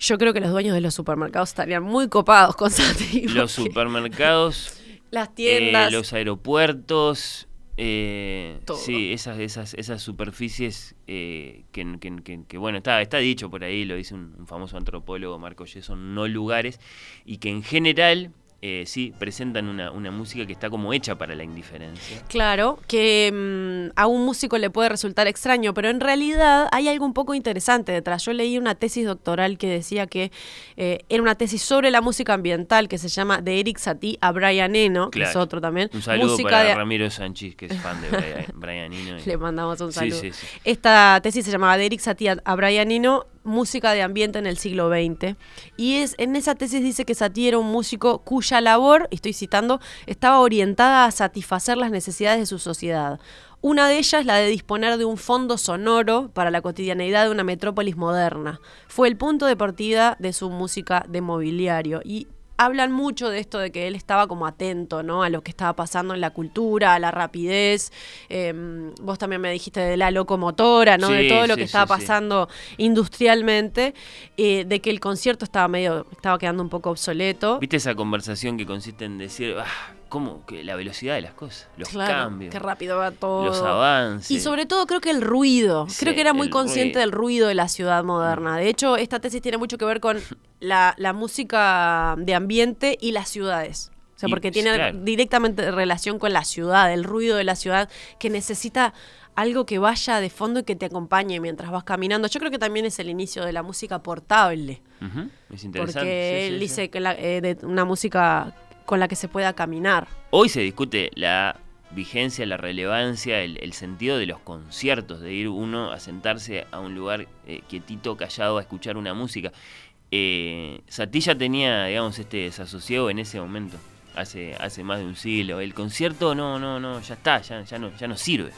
Speaker 1: Yo creo que los dueños de los supermercados estarían muy copados con Satie.
Speaker 2: Los supermercados,
Speaker 1: las tiendas,
Speaker 2: eh, los aeropuertos, eh, sí, esas, esas, esas superficies eh, que, bueno, está, está dicho por ahí, lo dice un, un famoso antropólogo, Marco son no lugares, y que en general eh, sí, presentan una, música que está como hecha para la indiferencia.
Speaker 1: Claro, que mm, a un músico le puede resultar extraño, pero en realidad hay algo un poco interesante detrás. Yo leí una tesis doctoral que decía que eh, era una tesis sobre la música ambiental que se llama De Eric Satie a Brian Eno, que es otro también.
Speaker 2: Un saludo para Ramiro Sánchez, que es fan de Brian, Eno.
Speaker 1: Le mandamos un saludo. Esta tesis se llamaba De Eric Satie a Brian Eno música de ambiente en el siglo XX. Y es, en esa tesis dice que Satie era un músico cuya labor, estoy citando, estaba orientada a satisfacer las necesidades de su sociedad. Una de ellas, la de disponer de un fondo sonoro para la cotidianeidad de una metrópolis moderna. Fue el punto de partida de su música de mobiliario. Y hablan mucho de esto de que él estaba como atento, ¿no? A lo que estaba pasando en la cultura, a la rapidez. Em, vos también me dijiste de la locomotora, ¿no? de todo lo que estaba pasando industrialmente, eh, de que el concierto estaba medio, estaba quedando un poco obsoleto.
Speaker 2: ¿Viste esa conversación que consiste en decir, ah, cómo que la velocidad de las cosas, los cambios.
Speaker 1: Qué rápido va todo.
Speaker 2: Los avances.
Speaker 1: Y sobre todo creo que el ruido. creo que era muy consciente del ruido de la ciudad moderna. De hecho, esta tesis tiene mucho que ver con la, música de ambiente y las ciudades. O sea, porque tiene directamente relación con la ciudad, el ruido de la ciudad que necesita algo que vaya de fondo y que te acompañe mientras vas caminando. Yo creo que también es el inicio de la música portable.
Speaker 2: Es interesante.
Speaker 1: Porque él dice que eh, de una música con la que se pueda caminar.
Speaker 2: Hoy se discute la vigencia, la relevancia, el, sentido de los conciertos, de ir uno a sentarse a un lugar eh, quietito, callado, a escuchar una música. Eh, Satilla tenía, digamos, este desasosiego en ese momento, hace, hace más de un siglo. El concierto no, no, no, ya está, ya, ya, no, ya no sirve.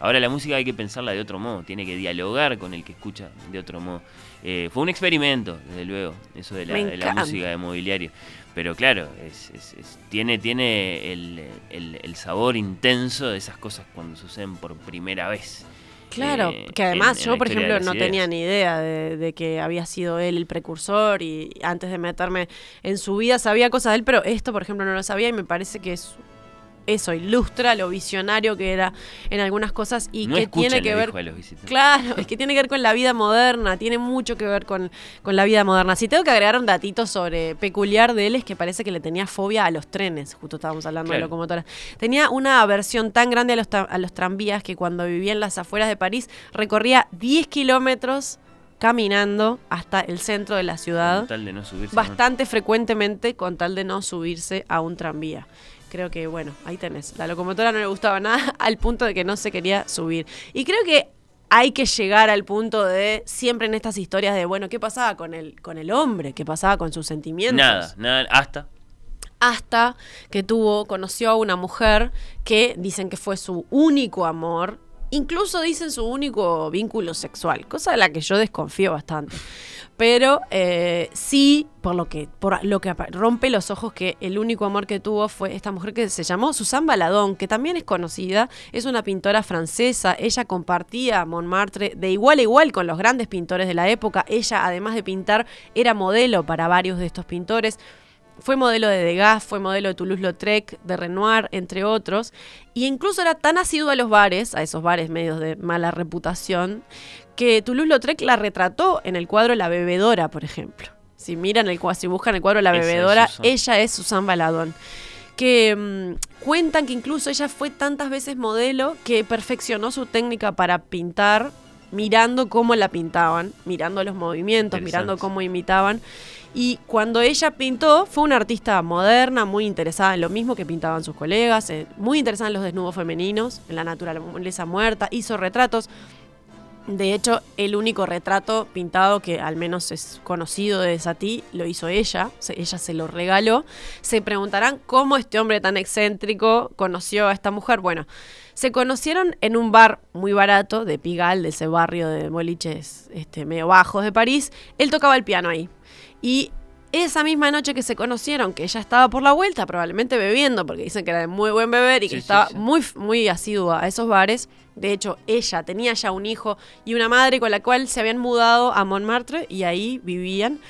Speaker 2: Ahora la música hay que pensarla de otro modo, tiene que dialogar con el que escucha de otro modo. Eh, fue un experimento, desde luego, eso de la, de la música de mobiliario. Pero claro, es, tiene, tiene el, sabor intenso de esas cosas cuando suceden por primera vez.
Speaker 1: Claro, eh, que además yo, por ejemplo, no tenía ni idea de, de, que había sido él el precursor y antes de meterme en su vida sabía cosas de él, pero esto, por ejemplo, no lo sabía y me parece que es eso ilustra lo visionario que era en algunas cosas y que tiene que ver claro es que tiene que ver con la vida moderna tiene mucho que ver con, con, la vida moderna. Si tengo que agregar un datito sobre peculiar de él es que parece que le tenía fobia a los trenes justo estábamos hablando de locomotoras. Tenía una aversión tan grande a los, a los tranvías que cuando vivía en las afueras de París recorría 10 kilómetros caminando hasta el centro de la ciudad, bastante frecuentemente con tal de no subirse a un tranvía creo que, bueno, ahí tenés. La locomotora no le gustaba nada al punto de que no se quería subir. Y creo que hay que llegar al punto de siempre en estas historias de, bueno, ¿qué pasaba con el, con el hombre? ¿Qué pasaba con sus sentimientos?
Speaker 2: Nada, nada, hasta.
Speaker 1: Hasta que tuvo, conoció a una mujer que dicen que fue su único amor, incluso dicen su único vínculo sexual, cosa de la que yo desconfío bastante. Pero eh, sí, por lo que por lo que rompe los ojos que el único amor que tuvo fue esta mujer que se llamó Suzanne Baladón, que también es conocida, es una pintora francesa, ella compartía Montmartre de igual a igual con los grandes pintores de la época, ella además de pintar era modelo para varios de estos pintores. Fue modelo de Degas, fue modelo de Toulouse-Lautrec, de Renoir, entre otros. Y incluso era tan asiduo a los bares, a esos bares medios de mala reputación, que Toulouse-Lautrec la retrató en el cuadro La Bebedora, por ejemplo. Si miran el si buscan el cuadro La Bebedora, ella es Susan Baladón. Que mm, cuentan que incluso ella fue tantas veces modelo que perfeccionó su técnica para pintar mirando cómo la pintaban, mirando los movimientos, mirando cómo imitaban. Y cuando ella pintó, fue una artista moderna, muy interesada en lo mismo que pintaban sus colegas, eh, muy interesada en los desnudos femeninos, en la naturaleza muerta, hizo retratos. De hecho, el único retrato pintado que al menos es conocido de Satie lo hizo ella, ella se lo regaló. Se preguntarán cómo este hombre tan excéntrico conoció a esta mujer. Bueno, se conocieron en un bar muy barato de Pigalle, de ese barrio de boliches este, medio bajos de París. Él tocaba el piano ahí. Y esa misma noche que se conocieron, que ella estaba por la vuelta, probablemente bebiendo, porque dicen que era de muy buen beber y que estaba muy, muy asidua a esos bares. De hecho, ella tenía ya un hijo y una madre con la cual se habían mudado a Montmartre y ahí vivían.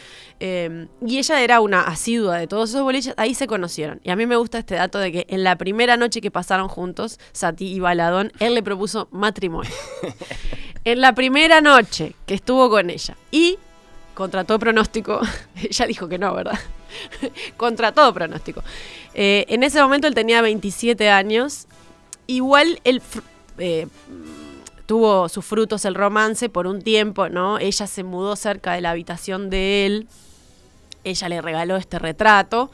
Speaker 1: Em, y ella era una asidua de todos esos boliches, ahí se conocieron. Y a mí me gusta este dato de que en la primera noche que pasaron juntos, Sati y Baladón, él le propuso matrimonio. en la primera noche que estuvo con ella. Y contra todo pronóstico, ella dijo que no, ¿verdad? contra todo pronóstico. Eh, en ese momento él tenía 27 años. Igual él eh, tuvo sus frutos el romance por un tiempo, ¿no? Ella se mudó cerca de la habitación de él. Ella le regaló este retrato.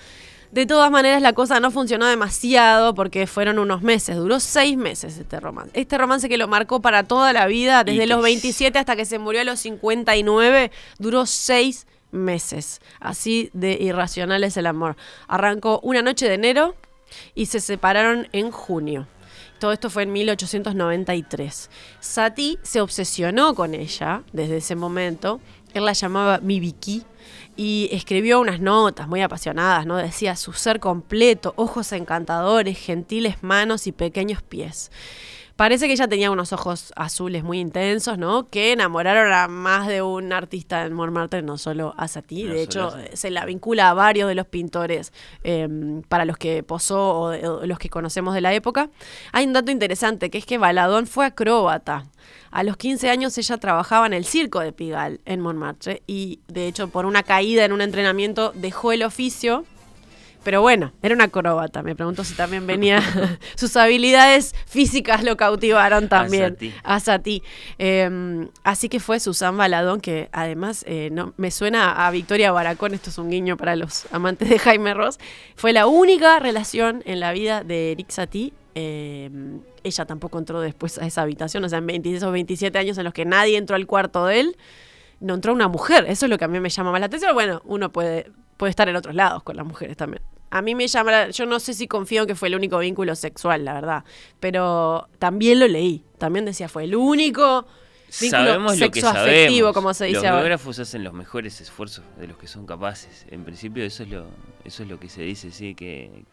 Speaker 1: De todas maneras, la cosa no funcionó demasiado porque fueron unos meses, duró seis meses este romance. Este romance que lo marcó para toda la vida, desde los 27 hasta que se murió a los 59, duró seis meses. Así de irracional es el amor. Arrancó una noche de enero y se separaron en junio. Todo esto fue en 1893. Satie se obsesionó con ella desde ese momento. Él la llamaba mi y escribió unas notas muy apasionadas, ¿no? Decía su ser completo, ojos encantadores, gentiles manos y pequeños pies. Parece que ella tenía unos ojos azules muy intensos, ¿no? Que enamoraron a más de un artista en Montmartre, no solo a Satie. de hecho, se la vincula a varios de los pintores em, para los que posó o, los que conocemos de la época. Hay un dato interesante, que es que Baladón fue acróbata. A los 15 años ella trabajaba en el circo de Pigalle, en Montmartre, y de hecho por una caída en un entrenamiento dejó el oficio pero bueno, era una acróbata. Me pregunto si también venía. sus habilidades físicas lo cautivaron también. A Sati. Em, así que fue Susan Baladón, que además eh, no, me suena a Victoria Baracón. Esto es un guiño para los amantes de Jaime Ross. Fue la única relación en la vida de Eric Satie. Em, ella tampoco entró después a esa habitación. O sea, en 26 o 27 años en los que nadie entró al cuarto de él no entró una mujer. Eso es lo que a mí me llama más la atención. Bueno, uno puede, puede estar en otros lados con las mujeres también. A mí me llama, yo no sé si confío en que fue el único vínculo sexual, la verdad, pero también lo leí, también decía fue el único
Speaker 2: sabemos lo que sabemos. como se dice Los biógrafos hacen los mejores esfuerzos de los que son capaces. En principio eso es lo, eso es lo que se dice, sí, que,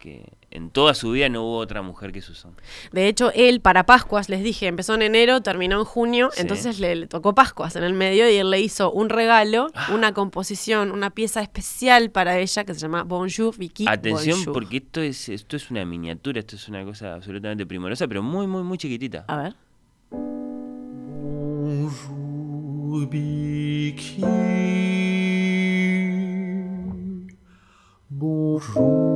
Speaker 2: en toda su vida no hubo otra mujer que Susan.
Speaker 1: De hecho, él para Pascuas, les dije, empezó en enero, terminó en junio, entonces le, tocó Pascuas en el medio y él le hizo un regalo, ah. una composición, una pieza especial para ella que se llama Bonjour Vicky.
Speaker 2: Atención, porque esto es, esto es una miniatura, esto es una cosa absolutamente primorosa, pero muy, muy, muy chiquitita.
Speaker 1: A ver. Bonjour, Vicky. Bonjour.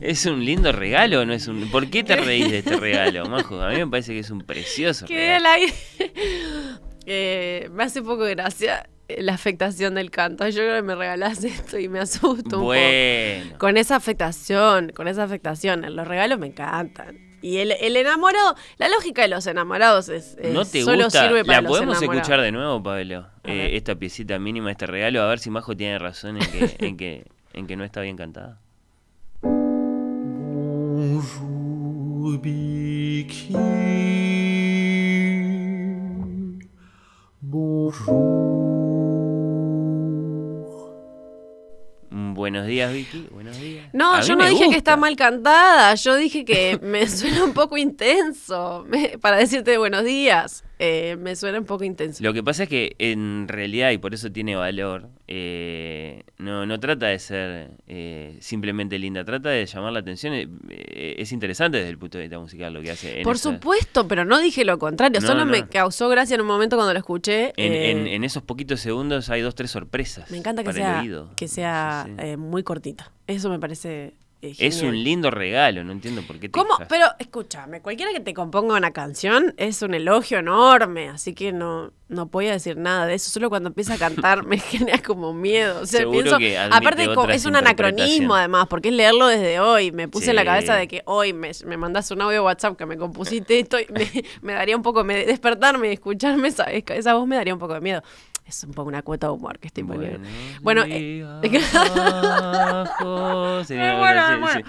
Speaker 2: ¿Es un lindo regalo no es un.? ¿Por qué te reís de este regalo, Majo? A mí me parece que es un precioso regalo.
Speaker 1: Eh, me hace poco gracia la afectación del canto. Yo creo que me regalás esto y me asusto un poco. Con esa afectación, con esa afectación. Los regalos me encantan. Y el, enamorado, la lógica de los enamorados es,
Speaker 2: ¿No te solo gusta? sirve para ¿La podemos escuchar de nuevo, Pablo? Eh, esta piecita mínima, este regalo, a ver si Majo tiene razón en que, en que, en que no está bien cantada. Bonjour. Buenos días, Vicky. Buenos días.
Speaker 1: No, yo no dije que está mal cantada, yo dije que me suena un poco intenso. Me- para decirte buenos días, eh, me suena un poco intenso.
Speaker 2: Lo que pasa es que en realidad, y por eso tiene valor, eh, no, no trata de ser eh, simplemente linda, trata de llamar la atención. eh, eh, es interesante desde el punto de vista musical lo que hace.
Speaker 1: Por
Speaker 2: esa-
Speaker 1: supuesto, pero no dije lo contrario,
Speaker 2: No,
Speaker 1: solo
Speaker 2: no.
Speaker 1: me causó gracia en un momento cuando lo escuché.
Speaker 2: En,
Speaker 1: eh,
Speaker 2: en- en esos poquitos segundos hay dos, tres sorpresas.
Speaker 1: me encanta que
Speaker 2: para el
Speaker 1: sea,
Speaker 2: oído.
Speaker 1: que sea
Speaker 2: Sí, sí.
Speaker 1: muy cortita. Eso me parece
Speaker 2: Es un lindo regalo, no entiendo por qué te
Speaker 1: ¿Cómo? Pero escúchame, cualquiera que te componga una canción es un elogio enorme, así que no, no voy a decir nada de eso. Solo cuando empieza a cantar me genera como miedo. O sea,
Speaker 2: Seguro
Speaker 1: pienso,
Speaker 2: que
Speaker 1: aparte es un anacronismo además, porque es leerlo desde hoy. Me puse en la cabeza de que hoy me, me mandas un audio WhatsApp que me compusiste esto y me, me daría un poco, me, despertarme y escucharme esa, esa voz me daría un poco de miedo. Es un poco una cuota de humor que estoy poniendo. Bueno, eh, me
Speaker 2: así, sí.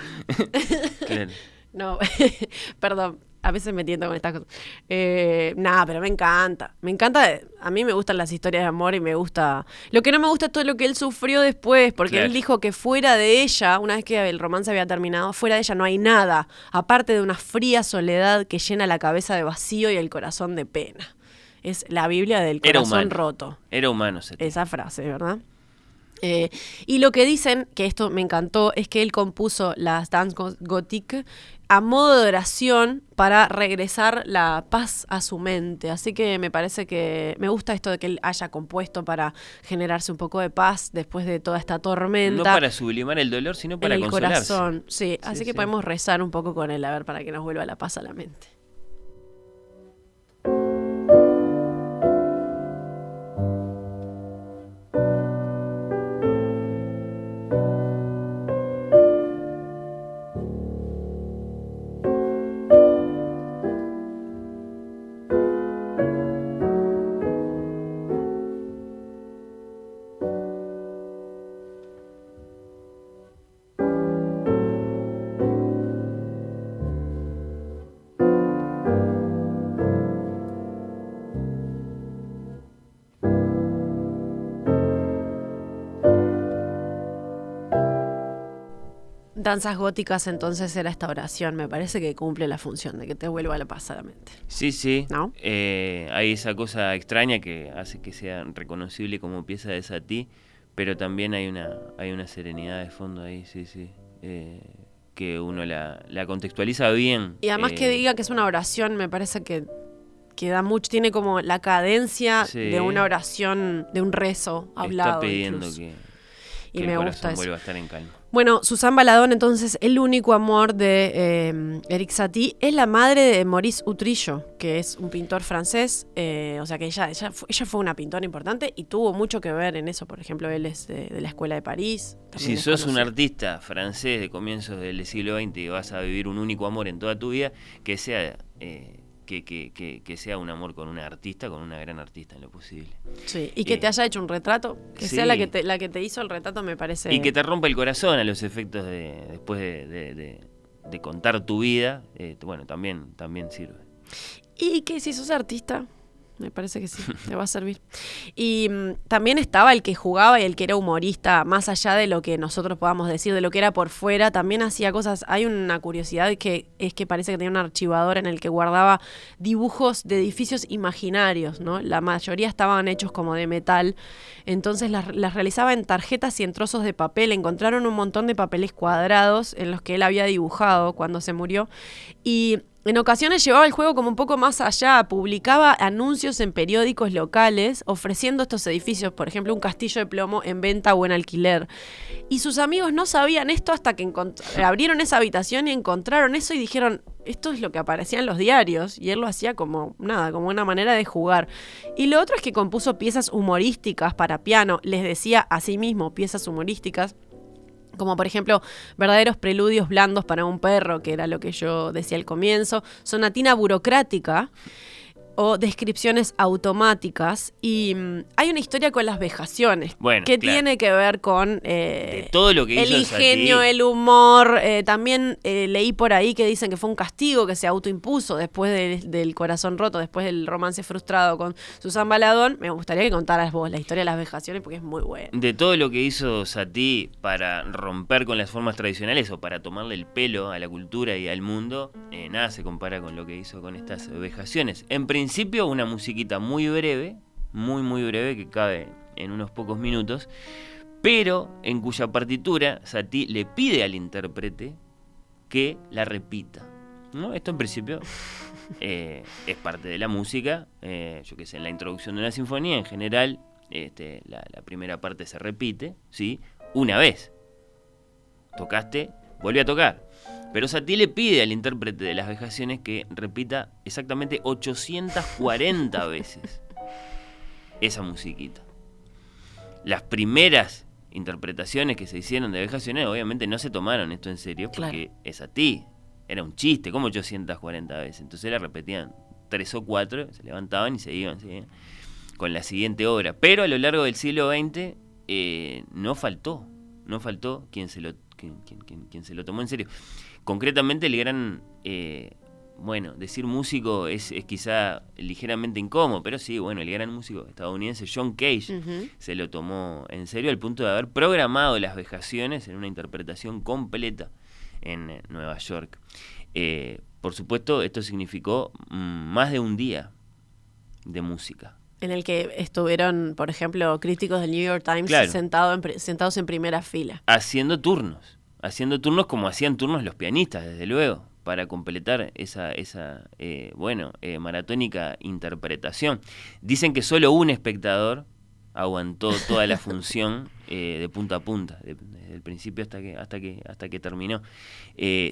Speaker 2: Claro.
Speaker 1: No, perdón, a veces me tiento con estas cosas. Eh, nada, pero me encanta. Me encanta, a mí me gustan las historias de amor y me gusta... Lo que no me gusta es todo lo que él sufrió después, porque
Speaker 2: Claro.
Speaker 1: él dijo que fuera de ella, una vez que el romance había terminado, fuera de ella no hay nada, aparte de una fría soledad que llena la cabeza de vacío y el corazón de pena. Es la Biblia del
Speaker 2: Era
Speaker 1: corazón roto
Speaker 2: Era humano
Speaker 1: esa frase, ¿verdad? Eh, y lo que dicen, que esto me encantó, es que él compuso las Dance Go- Gothic a modo de oración para regresar la paz a su mente. Así que me parece que me gusta esto de que él haya compuesto para generarse un poco de paz después de toda esta tormenta.
Speaker 2: No para sublimar el dolor, sino para
Speaker 1: en el
Speaker 2: consolarse.
Speaker 1: corazón, sí. Así
Speaker 2: Sí,
Speaker 1: que podemos rezar un poco con él, a ver, para que nos vuelva la paz a la mente. Danzas góticas, entonces era esta oración. Me parece que cumple la función de que te vuelva la paz a la mente.
Speaker 2: Sí, sí.
Speaker 1: ¿No?
Speaker 2: Eh, hay esa cosa extraña que hace que sea reconocible como pieza de Satie, pero también hay una, hay una serenidad de fondo ahí, sí, sí. eh, que uno la, la contextualiza bien.
Speaker 1: Y además que
Speaker 2: eh,
Speaker 1: diga que es una oración, me parece que, que da mucho, tiene como la cadencia
Speaker 2: Sí.
Speaker 1: de una oración, de un rezo hablado.
Speaker 2: Está pidiendo
Speaker 1: incluso.
Speaker 2: que,
Speaker 1: Y me gusta eso.
Speaker 2: vuelva a estar en calma.
Speaker 1: Bueno, Susan Baladón, entonces, el único amor de eh, Eric Satie es la madre de Maurice Utrillo, que es un pintor francés. eh, o sea que ella, ella, fue, ella fue una pintora importante y tuvo mucho que ver en eso. Por ejemplo, él es de, de la escuela de París.
Speaker 2: Si sos un artista francés de comienzos del siglo XX y vas a vivir un único amor en toda tu vida, que sea eh, que, que, que, que sea un amor con una artista, con una gran artista en lo posible.
Speaker 1: Sí, y que
Speaker 2: Eh,
Speaker 1: te haya hecho un retrato, que
Speaker 2: sí.
Speaker 1: sea la que, te, la que te hizo el retrato, me parece.
Speaker 2: Y que te rompa el corazón a los efectos de después de, de- de- de contar tu vida, eh, bueno, también, también sirve.
Speaker 1: Y que si sos artista, me parece que sí, te va a servir. Y mm, también estaba el que jugaba y el que era humorista, más allá de lo que nosotros podamos decir, de lo que era por fuera, también hacía cosas. Hay una curiosidad que es que parece que tenía un archivador en el que guardaba dibujos de edificios imaginarios, ¿no? La mayoría estaban hechos como de metal, entonces las, las realizaba en tarjetas y en trozos de papel. Encontraron un montón de papeles cuadrados en los que él había dibujado cuando se murió y en ocasiones llevaba el juego como un poco más allá, publicaba anuncios en periódicos locales ofreciendo estos edificios, por ejemplo, un castillo de plomo en venta o en alquiler. Y sus amigos no sabían esto hasta que abrieron esa habitación y encontraron eso y dijeron, esto es lo que aparecía en los diarios. Y él lo hacía como nada, como una manera de jugar. Y lo otro es que compuso piezas humorísticas para piano, les decía a sí mismo piezas humorísticas como por ejemplo verdaderos preludios blandos para un perro, que era lo que yo decía al comienzo, sonatina burocrática, o descripciones automáticas y mm, hay una historia con las vejaciones
Speaker 2: Bueno,
Speaker 1: que
Speaker 2: claro.
Speaker 1: tiene que ver con eh,
Speaker 2: De todo lo que
Speaker 1: el ingenio, el humor. eh, también eh, leí por ahí que dicen que fue un castigo que se autoimpuso después del- del corazón roto, después del romance frustrado con Susan Baladón. Me gustaría que contaras vos la historia de las vejaciones porque es muy buena.
Speaker 2: De todo lo que hizo Satie para romper con las formas tradicionales o para tomarle el pelo a la cultura y al mundo, nada se compara con lo que hizo con estas vejaciones. En principio, una musiquita muy breve, muy, muy breve, que cabe en unos pocos minutos, pero en cuya partitura Satie le pide al intérprete que la repita. ¿no? Esto en principio eh, es parte de la música, eh, yo qué sé, en la introducción de una sinfonía en general, este, la, la primera parte se repite, ¿sí? Una vez. Tocaste, vuelve a tocar. Pero Satie le pide al intérprete de las vejaciones que repita exactamente 840 veces esa musiquita. Las primeras interpretaciones que se hicieron de vejaciones obviamente no se tomaron esto en serio porque es a ti. Era un chiste, como 840 veces. Entonces la repetían tres o cuatro, se levantaban y se iban, con la siguiente obra. Pero a lo largo del siglo XX eh, no faltó, no faltó quien se lo, quien- quien- quien se lo tomó en serio. Concretamente el gran, eh, bueno, decir músico es, es quizá ligeramente incómodo, pero sí, bueno, el gran músico estadounidense John Cage se lo tomó en serio al punto de haber programado las vejaciones en una interpretación completa en eh, Nueva York. Eh, por supuesto, esto significó mm, más de un día de música.
Speaker 1: En el que estuvieron, por ejemplo, críticos del New York Times
Speaker 2: Claro.
Speaker 1: sentado en pri- sentados en primera fila.
Speaker 2: haciendo turnos, haciendo turnos como hacían turnos los pianistas, desde luego, para completar esa, esa eh, bueno, eh, maratónica interpretación. Dicen que solo un espectador aguantó toda la función eh, de punta a punta, de- desde el principio hasta que, hasta que, hasta que terminó.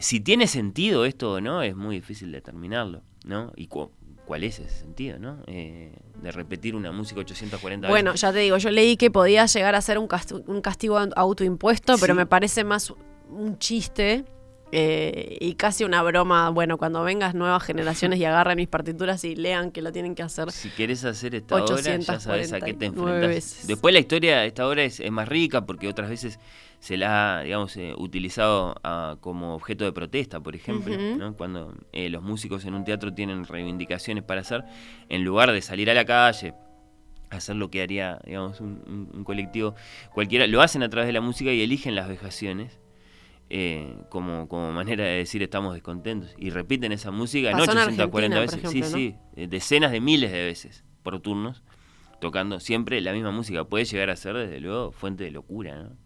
Speaker 2: Si tiene sentido esto o no, es muy difícil determinarlo, ¿no? Y cu- cuál es ese sentido, ¿no? Eh, de repetir una música 840
Speaker 1: Bueno,
Speaker 2: veces.
Speaker 1: ya te digo, yo leí que podía llegar a ser un, cast- un castigo autoimpuesto, pero me parece más un chiste eh, y casi una broma. Bueno, cuando vengas nuevas generaciones y agarren mis partituras y lean que lo tienen que hacer.
Speaker 2: Si querés hacer esta obra, ya sabes a qué te
Speaker 1: 849
Speaker 2: enfrentas.
Speaker 1: veces.
Speaker 2: Después la historia de esta obra es, es más rica porque otras veces se la ha, digamos, eh, utilizado ah, como objeto de protesta, por ejemplo, cuando eh, los músicos en un teatro tienen reivindicaciones para hacer, en lugar de salir a la calle, hacer lo que haría, digamos, un, un- un colectivo cualquiera, lo hacen a través de la música y eligen las vejaciones. Eh, como, como manera de decir estamos descontentos. Y repiten esa música en
Speaker 1: Pasó en
Speaker 2: 840
Speaker 1: Argentina,
Speaker 2: veces.
Speaker 1: por
Speaker 2: sí sí eh, decenas de miles de veces por turnos tocando siempre la misma música. Puede llegar a ser desde luego fuente de locura ¿no?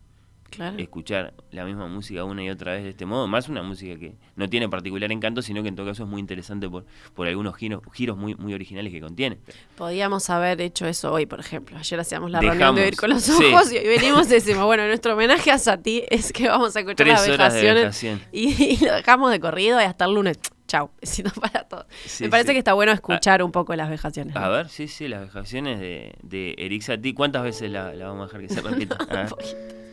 Speaker 1: Claro.
Speaker 2: escuchar la misma música una y otra vez de este modo más una música que no tiene particular encanto sino que en todo caso es muy interesante por, por algunos giros, giros muy, muy originales que contiene
Speaker 1: Podíamos haber hecho eso hoy, por ejemplo. Ayer hacíamos la reunión de oír con los
Speaker 2: sí.
Speaker 1: ojos y hoy venimos y decimos, bueno, nuestro homenaje a Sati es que vamos a escuchar
Speaker 2: Tres
Speaker 1: las
Speaker 2: de
Speaker 1: vejaciones y, y lo dejamos de corrido y hasta el lunes. Chau, besito para todos.
Speaker 2: Sí,
Speaker 1: Me parece
Speaker 2: sí.
Speaker 1: que está bueno escuchar un poco las vejaciones. ¿no?
Speaker 2: a ver sí sí las vejaciones de, de Eric Satie ¿cuántas veces la, la vamos a dejar que se repita? A ver.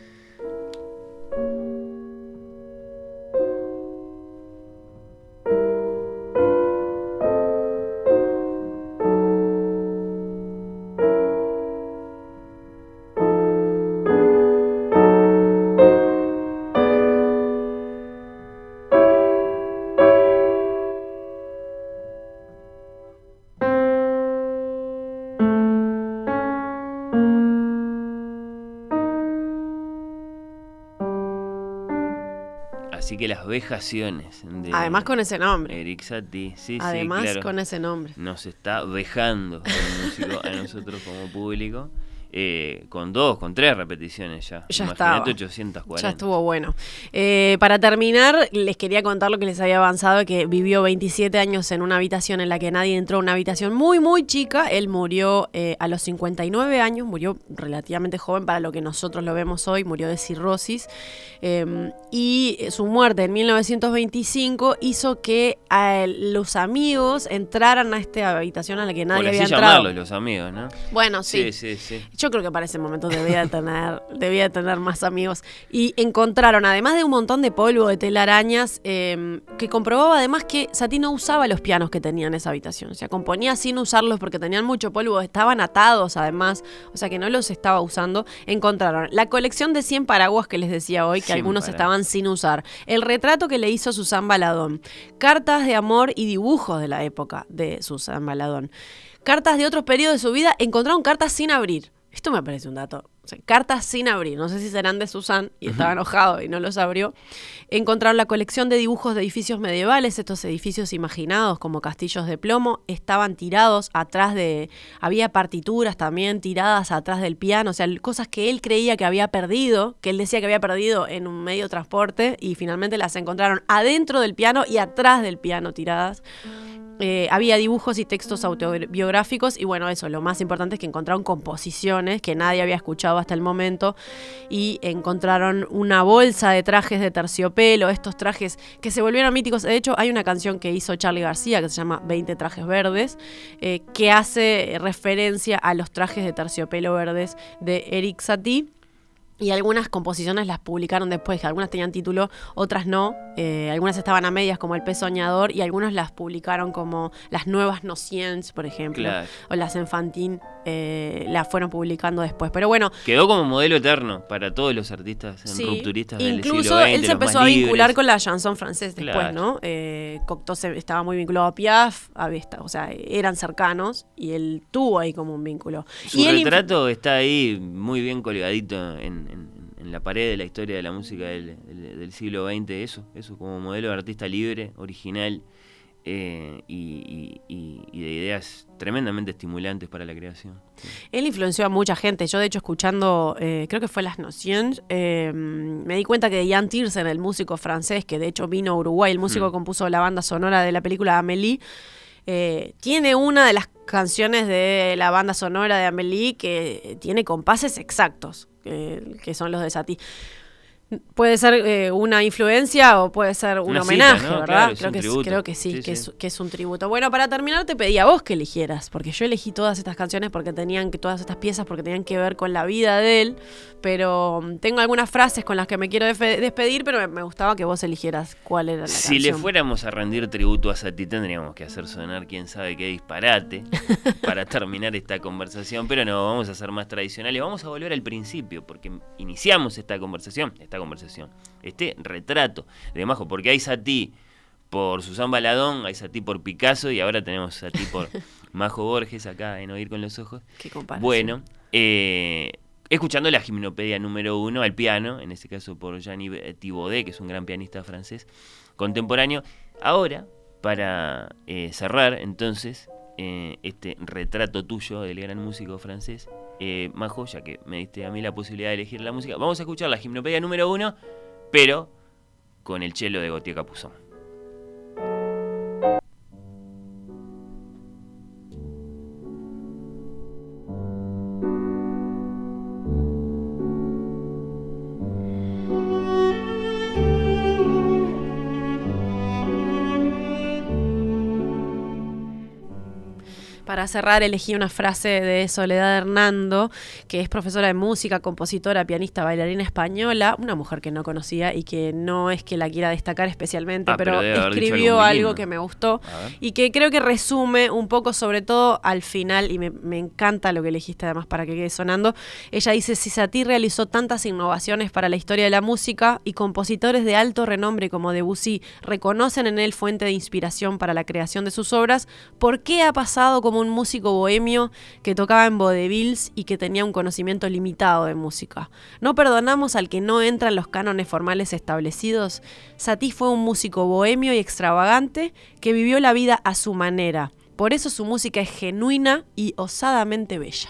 Speaker 2: Vejaciones de
Speaker 1: Además con ese nombre.
Speaker 2: Eric Satie, sí,
Speaker 1: Además
Speaker 2: sí, claro.
Speaker 1: con ese nombre.
Speaker 2: Nos está vejando el músico a nosotros como público. Eh, con dos, con tres repeticiones ya.
Speaker 1: Ya estaba.
Speaker 2: 840.
Speaker 1: Ya estuvo bueno. Eh, para terminar, les quería contar lo que les había avanzado, que vivió 27 años en una habitación en la que nadie entró, una habitación muy, muy chica. Él murió eh, a los 59 años, murió relativamente joven para lo que nosotros lo vemos hoy, murió de cirrosis. Eh, y su muerte en 1925 hizo que eh, los amigos entraran a esta habitación a la que nadie
Speaker 2: Por así
Speaker 1: había entrado.
Speaker 2: llamarlos los amigos, ¿no?
Speaker 1: Bueno, sí.
Speaker 2: Sí, sí, sí.
Speaker 1: yo creo que para ese momento debía de tener, debía de tener más amigos. Y encontraron, además de un montón de polvo, de telarañas, eh, que comprobaba además que Satie no usaba los pianos que tenía en esa habitación. O sea, componía sin usarlos porque tenían mucho polvo, estaban atados además, o sea que no los estaba usando. Encontraron la colección de 100 paraguas que les decía hoy, que
Speaker 2: 100
Speaker 1: algunos
Speaker 2: paraguas.
Speaker 1: estaban sin usar. El retrato que le hizo Susan Baladón. Cartas de amor y dibujos de la época de Susan Baladón. Cartas de otros periodos de su vida. Encontraron cartas sin abrir. Esto me parece un dato. O sea, cartas sin abrir. No sé si serán de Susan y estaba enojado y no los abrió. Encontraron la colección de dibujos de edificios medievales, estos edificios imaginados como castillos de plomo, estaban tirados atrás de. Había partituras también tiradas atrás del piano, o sea, cosas que él creía que había perdido, que él decía que había perdido en un medio de transporte y finalmente las encontraron adentro del piano y atrás del piano tiradas. Eh, había dibujos y textos autobiográficos y bueno, eso, lo más importante es que encontraron composiciones que nadie había escuchado hasta el momento y encontraron una bolsa de trajes de terciopelo, estos trajes que se volvieron míticos. De hecho, hay una canción que hizo Charlie García que se llama 20 trajes verdes, eh, que hace referencia a los trajes de terciopelo verdes de Eric Satie. Y algunas composiciones las publicaron después, algunas tenían título, otras no. Eh, algunas estaban a medias como El pez soñador y algunos las publicaron como Las nuevas nociens, por ejemplo.
Speaker 2: Claro.
Speaker 1: O las Enfantin, eh, las fueron publicando después. Pero bueno,
Speaker 2: Quedó como modelo eterno para todos los artistas
Speaker 1: Sí,
Speaker 2: rupturistas del
Speaker 1: incluso
Speaker 2: siglo XX,
Speaker 1: él se empezó a vincular
Speaker 2: libres.
Speaker 1: con la chanson francés después,
Speaker 2: Claro.
Speaker 1: ¿no? Eh, Cocteau se- estaba muy vinculado a Piaf, había esta- o sea, eran cercanos y él tuvo ahí como un vínculo.
Speaker 2: Su
Speaker 1: y él inf-
Speaker 2: retrato está ahí muy bien colgadito en, en- en la pared de la historia de la música del, del- del siglo XX, eso, eso como modelo de artista libre, original eh, y, y- y- y de ideas tremendamente estimulantes para la creación. Sí.
Speaker 1: Él influenció a mucha gente. Yo, de hecho, escuchando, eh, creo que fue Las Nociones, eh, me di cuenta que Jan Tiersen, el músico francés, que de hecho vino a Uruguay, el músico
Speaker 2: Mm.
Speaker 1: que compuso la banda sonora de la película Amélie, eh, tiene una de las canciones de la banda sonora de Amélie que tiene compases exactos, que- son los de Satie. Puede ser eh, una influencia o puede ser un
Speaker 2: Una cita,
Speaker 1: homenaje,
Speaker 2: ¿no?
Speaker 1: ¿verdad?
Speaker 2: Claro,
Speaker 1: creo, que, es- creo que sí,
Speaker 2: Sí,
Speaker 1: que,
Speaker 2: sí.
Speaker 1: Es, que es un tributo. Bueno, para terminar te pedí a vos que eligieras, porque yo elegí todas estas canciones porque tenían que, todas estas piezas porque tenían que ver con la vida de él, pero mm, tengo algunas frases con las que me quiero despedir, pero me, me gustaba que vos eligieras cuál era la
Speaker 2: Si le
Speaker 1: canción.
Speaker 2: fuéramos a rendir tributo a Satie tendríamos que hacer sonar quién sabe qué disparate para terminar esta conversación, pero no, vamos a ser más tradicionales, vamos a volver al principio, porque iniciamos esta conversación, esta conversación, este retrato de Majo, porque hay Satie por Susan Baladón, hay Satie por Picasso y ahora tenemos Satie por Majo Borges acá en Oír con los Ojos.
Speaker 1: Qué.
Speaker 2: Bueno, eh, escuchando la gimnopedia número uno al piano, en este caso por Gianni Thibaudet, que es un gran pianista francés contemporáneo. Ahora, para eh, cerrar entonces eh, este retrato tuyo del gran músico francés, eh, Majo, ya que me diste a mí la posibilidad de elegir la música, vamos a escuchar la gimnopedia número uno, pero con el chelo de Gautier Capuzón.
Speaker 1: Para cerrar, elegí una frase de Soledad Hernando, que es profesora de música, compositora, pianista, bailarina española, una mujer que no conocía y que no es que la quiera destacar especialmente,
Speaker 2: Ah, pero
Speaker 1: escribió
Speaker 2: algo
Speaker 1: que me gustó y que creo que resume un poco, sobre todo al final, y me, me encanta lo que elegiste además para que quede sonando. Ella dice: Si Satie realizó tantas innovaciones para la historia de la música y compositores de alto renombre como Debussy reconocen en él fuente de inspiración para la creación de sus obras, ¿por qué ha pasado como un músico bohemio que tocaba en vaudevilles y que tenía un conocimiento limitado de música? ¿No perdonamos al que no entra en los cánones formales establecidos? Satie fue un músico bohemio y extravagante que vivió la vida a su manera. Por eso su música es genuina y osadamente bella.